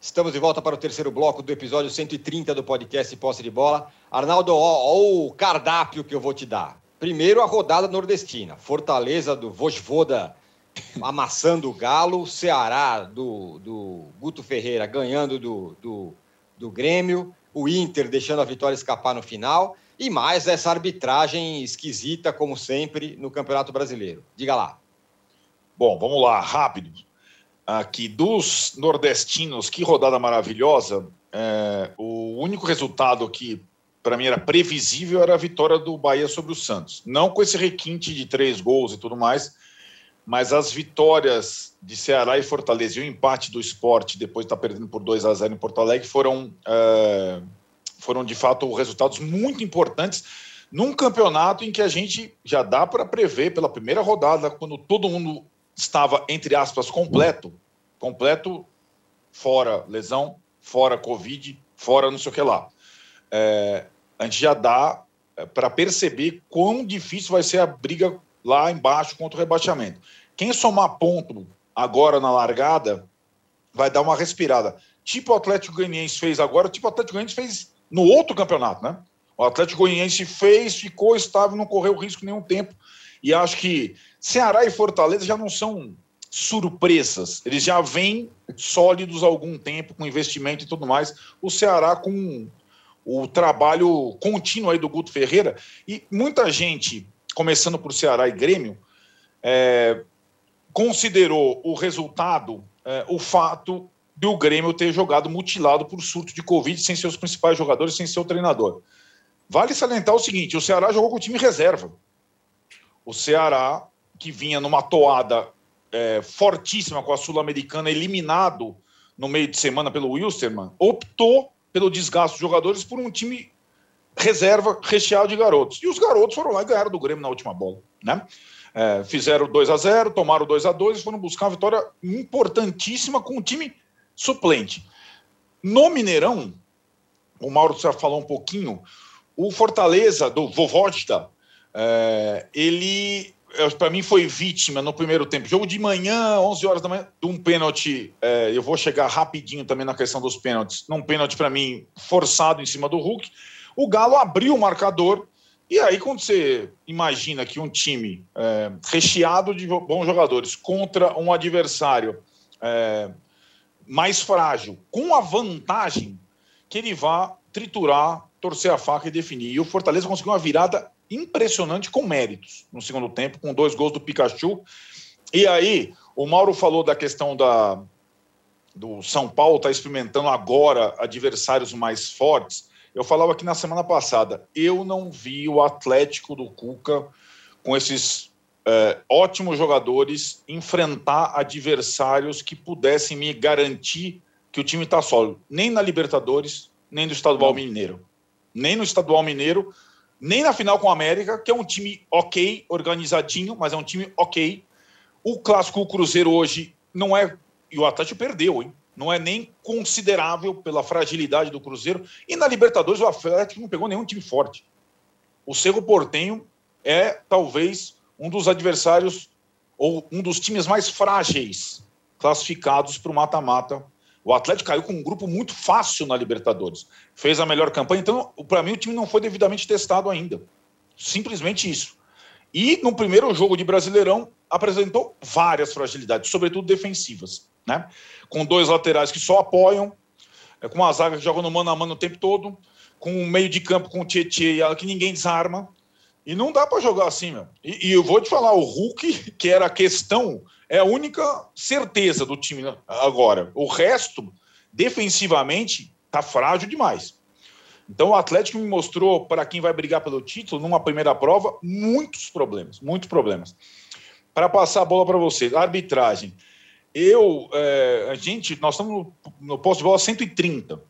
Estamos de volta para o terceiro bloco do episódio 130 do podcast Posse de Bola. Arnaldo, ó, o cardápio que eu vou te dar. Primeiro, a rodada nordestina. Fortaleza do Vojvoda [LAUGHS] amassando o Galo. Ceará do, do Guto Ferreira ganhando do, do, do Grêmio. O Inter deixando a vitória escapar no final. E mais essa arbitragem esquisita, como sempre, no Campeonato Brasileiro. Diga lá. Bom, vamos lá, rápido. Aqui, dos nordestinos, que rodada maravilhosa. É, o único resultado que, para mim, era previsível era a vitória do Bahia sobre o Santos. Não com esse requinte de três gols e tudo mais, mas as vitórias de Ceará e Fortaleza e o empate do esporte, depois de estar tá perdendo por 2 a 0 em Porto Alegre, foram. É, foram de fato resultados muito importantes num campeonato em que a gente já dá para prever pela primeira rodada, quando todo mundo estava, entre aspas, completo completo, fora lesão, fora Covid, fora não sei o que lá. É, a gente já dá é, para perceber quão difícil vai ser a briga lá embaixo contra o rebaixamento. Quem somar ponto agora na largada vai dar uma respirada. Tipo o Atlético Goianiense fez agora, tipo o Atlético Goianiense fez no outro campeonato, né? O Atlético Goianiense fez, ficou estável, não correu risco nenhum tempo. E acho que Ceará e Fortaleza já não são surpresas. Eles já vêm sólidos há algum tempo, com investimento e tudo mais. O Ceará com o trabalho contínuo aí do Guto Ferreira. E muita gente, começando por Ceará e Grêmio, é, considerou o resultado é, o fato de o Grêmio ter jogado mutilado por surto de Covid sem seus principais jogadores, sem seu treinador. Vale salientar o seguinte: o Ceará jogou com o time reserva. O Ceará, que vinha numa toada é, fortíssima com a Sul-Americana, eliminado no meio de semana pelo Wilstermann, optou pelo desgaste dos jogadores por um time reserva recheado de garotos. E os garotos foram lá e ganharam do Grêmio na última bola. Né? É, fizeram 2 a 0 tomaram 2 a 2 e foram buscar uma vitória importantíssima com o time suplente. No Mineirão, o Mauro já falou um pouquinho, o Fortaleza, do Vovodsta, é, ele, para mim, foi vítima no primeiro tempo. Jogo de manhã, 11 horas da manhã, de um pênalti. É, eu vou chegar rapidinho também na questão dos pênaltis. Num pênalti, para mim, forçado em cima do Hulk. O Galo abriu o marcador. E aí, quando você imagina que um time é, recheado de bons jogadores contra um adversário é, mais frágil, com a vantagem que ele vá triturar, torcer a faca e definir. E o Fortaleza conseguiu uma virada impressionante com méritos no segundo tempo, com dois gols do Pikachu. E aí, o Mauro falou da questão da, do São Paulo está experimentando agora adversários mais fortes. Eu falava aqui na semana passada, eu não vi o Atlético do Cuca com esses é, ótimos jogadores enfrentar adversários que pudessem me garantir que o time está sólido. Nem na Libertadores, nem no Estadual não. Mineiro. Nem no Estadual Mineiro, nem na final com o América, que é um time ok, organizadinho, mas é um time ok. O clássico o Cruzeiro hoje não é. E o Atlético perdeu, hein? Não é nem considerável pela fragilidade do Cruzeiro. E na Libertadores o Atlético não pegou nenhum time forte. O Cerro Portenho é talvez um dos adversários ou um dos times mais frágeis classificados para o mata-mata. O Atlético caiu com um grupo muito fácil na Libertadores. Fez a melhor campanha. Então, para mim, o time não foi devidamente testado ainda. Simplesmente isso. E no primeiro jogo de Brasileirão, apresentou várias fragilidades, sobretudo defensivas. Né? Com dois laterais que só apoiam, é, com uma zaga que joga no mano a mano o tempo todo, com um meio de campo com o Tietchan que ninguém desarma. E não dá para jogar assim, meu. E, e, eu vou te falar, o Hulk, que era a questão, é a única certeza do time agora. O resto, defensivamente, tá frágil demais. Então o Atlético me mostrou, para quem vai brigar pelo título, numa primeira prova, muitos problemas, muitos problemas. Para passar a bola para vocês, arbitragem. Eu, é, a gente, nós estamos no, no posto de bola 130.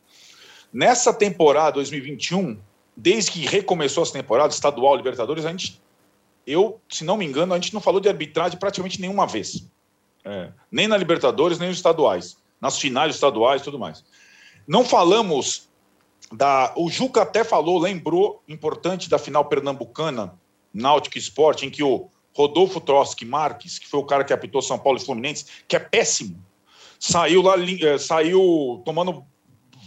Nessa temporada 2021, desde que recomeçou essa temporada, estadual, Libertadores, a gente, eu, se não me engano, a gente não falou de arbitragem praticamente nenhuma vez. É, nem na Libertadores, nem nos estaduais. Nas finais estaduais tudo mais. Não falamos da. O Juca até falou, lembrou, importante da final pernambucana, Náutico Esporte, em que o Rodolfo Trotsky Marques, que foi o cara que apitou São Paulo e Fluminense, que é péssimo, saiu lá, é, saiu tomando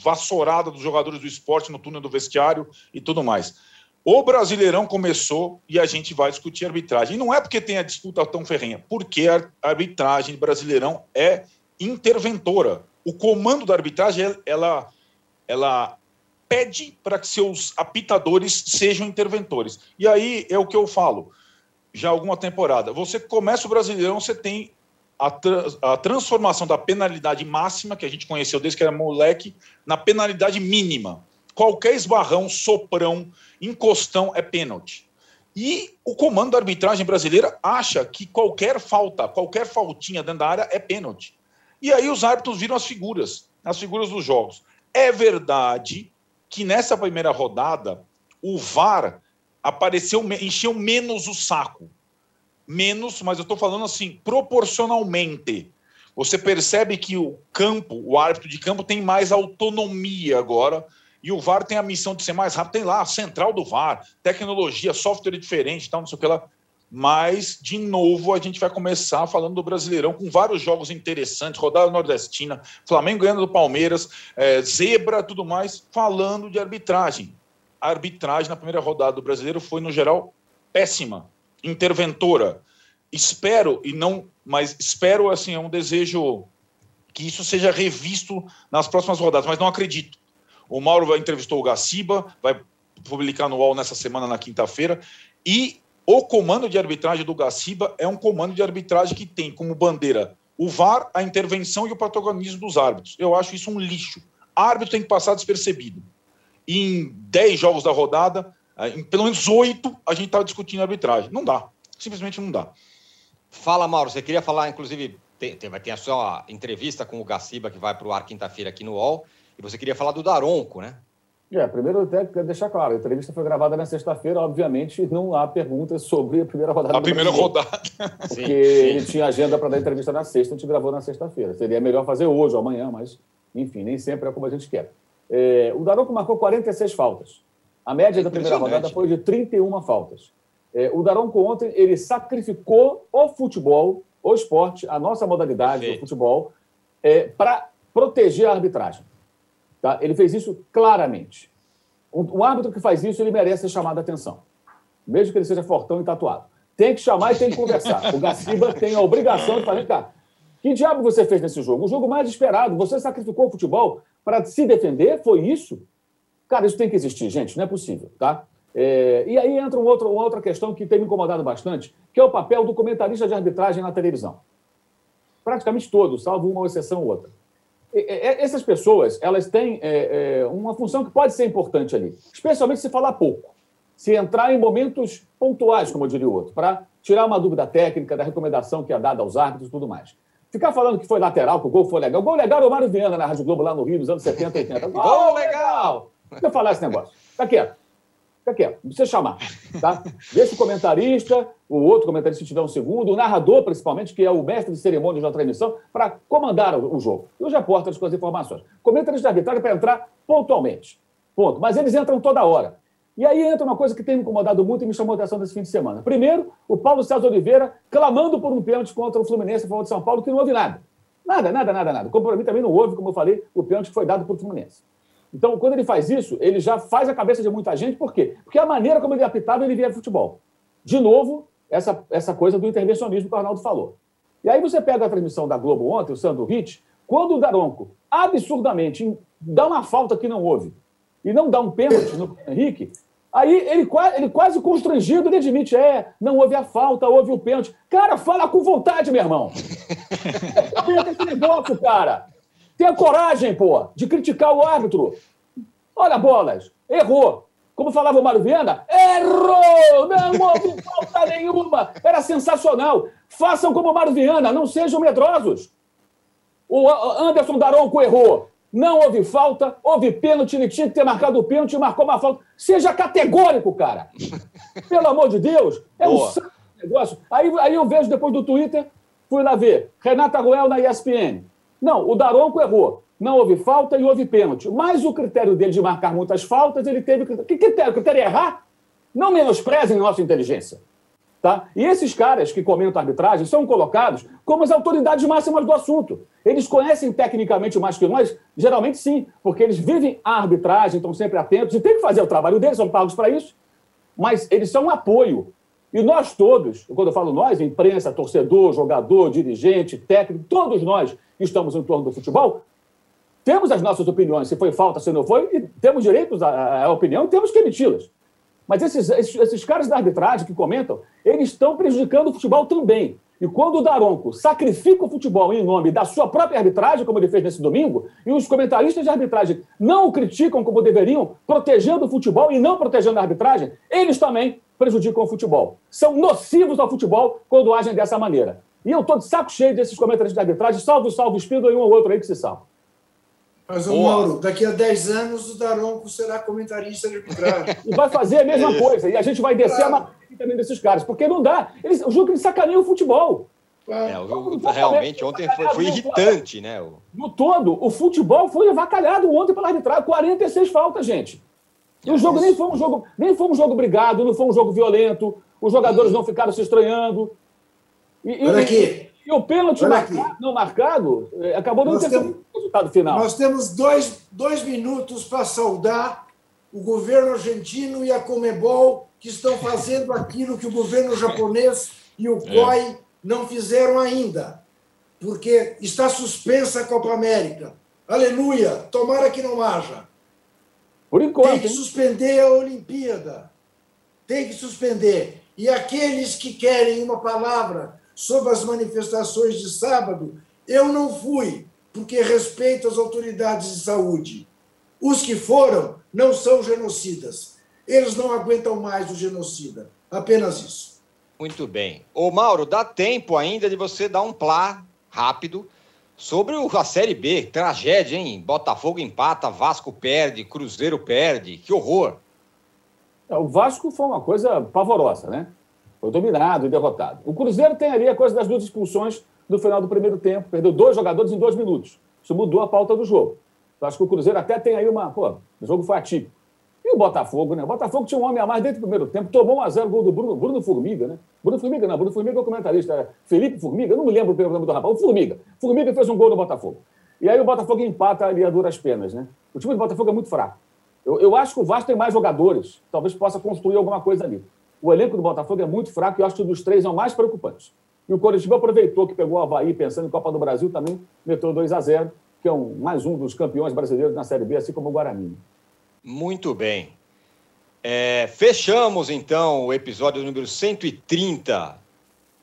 vassourada dos jogadores do esporte no túnel do vestiário e tudo mais. O Brasileirão começou e a gente vai discutir arbitragem. E não é porque tem a disputa tão ferrenha, porque a arbitragem Brasileirão é interventora. O comando da arbitragem, ela, ela pede para que seus apitadores sejam interventores. E aí é o que eu falo já há alguma temporada. Você começa o Brasileirão, você tem a, tra a, transformação da penalidade máxima, que a gente conheceu desde que era moleque, na penalidade mínima. Qualquer esbarrão, soprão, encostão é pênalti. E o comando da arbitragem brasileira acha que qualquer falta, qualquer faltinha dentro da área é pênalti. E aí os árbitros viram as figuras, as figuras dos jogos. É verdade que nessa primeira rodada o VAR apareceu, encheu menos o saco menos, mas eu estou falando assim, proporcionalmente. Você percebe que o campo, o árbitro de campo, tem mais autonomia agora. E o VAR tem a missão de ser mais rápido. Tem lá a central do VAR, tecnologia, software diferente, tal, não sei o que lá. Mas, de novo, a gente vai começar falando do Brasileirão com vários jogos interessantes, rodada nordestina, Flamengo ganhando do Palmeiras, é, zebra, tudo mais, falando de arbitragem. A arbitragem na primeira rodada do Brasileiro foi, no geral, péssima interventora. Espero e não, mas espero assim, é um desejo que isso seja revisto nas próximas rodadas, mas não acredito. O Mauro vai entrevistou o Gaciba, vai publicar no UOL nessa semana na quinta-feira e o comando de arbitragem do Gaciba é um comando de arbitragem que tem como bandeira o VAR, a intervenção e o protagonismo dos árbitros. Eu acho isso um lixo. Árbitro tem que passar despercebido. em 10 jogos da rodada, em pelo menos oito, a gente estava discutindo arbitragem. Não dá. Simplesmente não dá. Fala, Mauro. Você queria falar, inclusive, tem, tem, vai ter a sua entrevista com o Gaciba, que vai para o ar quinta-feira aqui no UOL. E você queria falar do Daronco, né? É, primeiro até quero deixar claro, a entrevista foi gravada na sexta-feira, obviamente não há perguntas sobre a primeira rodada. A primeira rodada. [LAUGHS] Porque sim, sim. ele tinha agenda para dar entrevista na sexta, a gente gravou na sexta-feira. Seria melhor fazer hoje ou amanhã, mas, enfim, nem sempre é como a gente quer. É, o Daronco marcou 46 faltas. A média é da primeira rodada foi de 31 faltas. É, o Daronco ontem ele sacrificou o futebol, o esporte, a nossa modalidade Perfeito. do futebol, é, para proteger a arbitragem. Tá? Ele fez isso claramente. Um, um, árbitro que faz isso, ele merece ser chamado a atenção, mesmo que ele seja fortão e tatuado. Tem que chamar e tem que conversar. O Gaciba tem a obrigação de fazer, cara, que diabo você fez nesse jogo? O jogo mais esperado. Você sacrificou o futebol para se defender? Foi isso? Cara, isso tem que existir, gente, não é possível, tá? É, e aí entra um outro, uma outra questão que tem me incomodado bastante, que é o papel do comentarista de arbitragem na televisão. Praticamente todos, salvo uma exceção ou outra. E, essas pessoas, elas têm é, é, uma função que pode ser importante ali, especialmente se falar pouco, se entrar em momentos pontuais, como eu diria o outro, para tirar uma dúvida técnica da recomendação que é dada aos árbitros e tudo mais. Ficar falando que foi lateral, que o gol foi legal. O gol legal é o Mário Viana na Rádio Globo, lá no Rio, nos anos 70, 80. [LAUGHS] Gol legal! Deixa eu falar esse negócio. Tá quieto. Fica quieto, não precisa chamar. Tá? O comentarista, o outro comentarista, se tiver um segundo, o narrador, principalmente, que é o mestre de cerimônias da transmissão, para comandar o, jogo. E os repórteres com as informações. Comentarista de arbitragem para entrar pontualmente. Ponto. Mas eles entram toda hora. E aí entra uma coisa que tem me incomodado muito e me chamou a atenção nesse fim de semana. Primeiro, o Paulo César Oliveira clamando por um pênalti contra o Fluminense a favor de São Paulo, que não houve nada. Nada, nada, nada, nada. Como para mim também não houve, como eu falei, o pênalti que foi dado por Fluminense. Então, quando ele faz isso, ele já faz a cabeça de muita gente. Por quê? Porque a maneira como ele apitava, ele via futebol. De novo, essa, essa coisa do intervencionismo que o Arnaldo falou. E aí você pega a transmissão da Globo ontem, o Sandro Hit, quando o Daronco absurdamente dá uma falta que não houve e não dá um pênalti no Henrique, aí ele, ele quase constrangido, ele admite, é, não houve a falta, houve o pênalti. Cara, fala com vontade, meu irmão. [LAUGHS] esse negócio, cara. Tenha coragem, pô, de criticar o árbitro. Olha, bolas, errou. Como falava o Mário Viana, errou! Não houve falta nenhuma. Era sensacional. Façam como o Mário Viana, não sejam medrosos. O Anderson Daronco errou. Não houve falta, houve pênalti, ele tinha que ter marcado o pênalti e marcou uma falta. Seja categórico, cara. Pelo amor de Deus. É Boa. um negócio. Aí, aí eu vejo depois do Twitter, fui lá ver. Renata Ruel na ESPN. Não, o Daronco errou. Não houve falta e houve pênalti. Mas o critério dele de marcar muitas faltas, ele teve. Que critério? O critério é errar? Não menosprezem nossa inteligência. Tá? E esses caras que comentam a arbitragem são colocados como as autoridades máximas do assunto. Eles conhecem tecnicamente mais que nós? Geralmente sim, porque eles vivem a arbitragem, estão sempre atentos e têm que fazer o trabalho deles, são pagos para isso. Mas eles são um apoio. E nós todos, quando eu falo nós, imprensa, torcedor, jogador, dirigente, técnico, todos nós que estamos em torno do futebol, temos as nossas opiniões, se foi falta, se não foi, e temos direitos à, à opinião e temos que emiti-las. Mas esses, esses, esses, caras da arbitragem que comentam, eles estão prejudicando o futebol também. E quando o Daronco sacrifica o futebol em nome da sua própria arbitragem, como ele fez nesse domingo, e os comentaristas de arbitragem não o criticam como deveriam, protegendo o futebol e não protegendo a arbitragem, eles também prejudicam o futebol. São nocivos ao futebol quando agem dessa maneira. E eu estou de saco cheio desses comentários de arbitragem, salvo, salvo Espírito e um ou outro aí que se salva. Mas, o Mauro, daqui a 10 anos o Daronco será comentarista de arbitragem. E vai fazer a mesma é. coisa. E a gente vai descer claro. a matéria também desses caras. Porque não dá. Eles, o jogo que eles sacaneiam o futebol. É, o, realmente, ontem foi, foi irritante, né? No todo, o futebol foi avacalhado ontem pela arbitragem. 46 faltas, gente. E o é jogo nem foi um jogo, nem foi um jogo brigado, não foi um jogo violento. Os jogadores não ficaram se estranhando. E, Olha aqui. E, o pênalti marcado, não marcado eh, acabou não tendo o resultado final. Nós temos dois, dois minutos para saudar o governo argentino e a Comebol, que estão [LAUGHS] fazendo aquilo que o governo japonês e o COI é. não fizeram ainda, porque está suspensa a Copa América. Aleluia! Tomara que não haja. Por enquanto. Tem que suspender a Olimpíada. Tem que suspender. E aqueles que querem uma palavra sobre as manifestações de sábado, eu não fui, porque respeito as autoridades de saúde. Os que foram não são genocidas. Eles não aguentam mais o genocida. Apenas isso. Muito bem. Ô, Mauro, dá tempo ainda de você dar um plá rápido sobre a Série B. Tragédia, hein? Botafogo empata, Vasco perde, Cruzeiro perde. Que horror. É, o Vasco foi uma coisa pavorosa, né? Foi dominado e derrotado. O Cruzeiro tem ali a coisa das duas expulsões no final do primeiro tempo. Perdeu dois jogadores em dois minutos. Isso mudou a pauta do jogo. Eu acho que o Cruzeiro até tem aí uma. Pô, o jogo foi atípico. E o Botafogo, né? O Botafogo tinha um homem a mais dentro do primeiro tempo, tomou um a 0 gol do Bruno, Bruno Formiga, né? Bruno Formiga, não, Bruno Formiga é o comentarista. É Felipe Formiga, não me lembro o nome do rapaz. O Formiga. Formiga fez um gol no Botafogo. E aí o Botafogo empata ali a duras penas, né? O time do Botafogo é muito fraco. Eu, eu acho que o Vasco tem mais jogadores, talvez possa construir alguma coisa ali. O elenco do Botafogo é muito fraco e eu acho que dos três é o mais preocupante. E o Coritiba aproveitou que pegou o Havaí pensando em Copa do Brasil também, meteu 2 a 0 que é um, mais um dos campeões brasileiros na Série B, assim como o Guarani. Muito bem. É, fechamos então o episódio número 130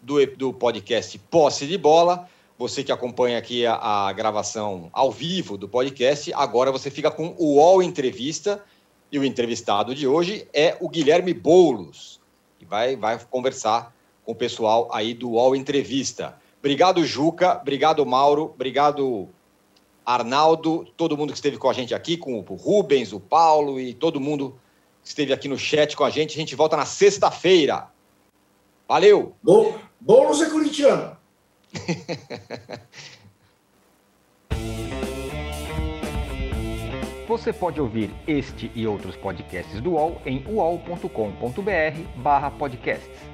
do, do podcast Posse de Bola. Você que acompanha aqui a, a, gravação ao vivo do podcast, agora você fica com o UOL Entrevista. E o entrevistado de hoje é o Guilherme Boulos, que vai, vai conversar com o pessoal aí do UOL Entrevista. Obrigado, Juca. Obrigado, Mauro. Obrigado, Arnaldo. Todo mundo que esteve com a gente aqui, com o Rubens, o Paulo e todo mundo que esteve aqui no chat com a gente. A gente volta na sexta-feira. Valeu! Bom, Boulos é corintiano. [LAUGHS] Você pode ouvir este e outros podcasts do UOL em uol.com.br barra podcasts.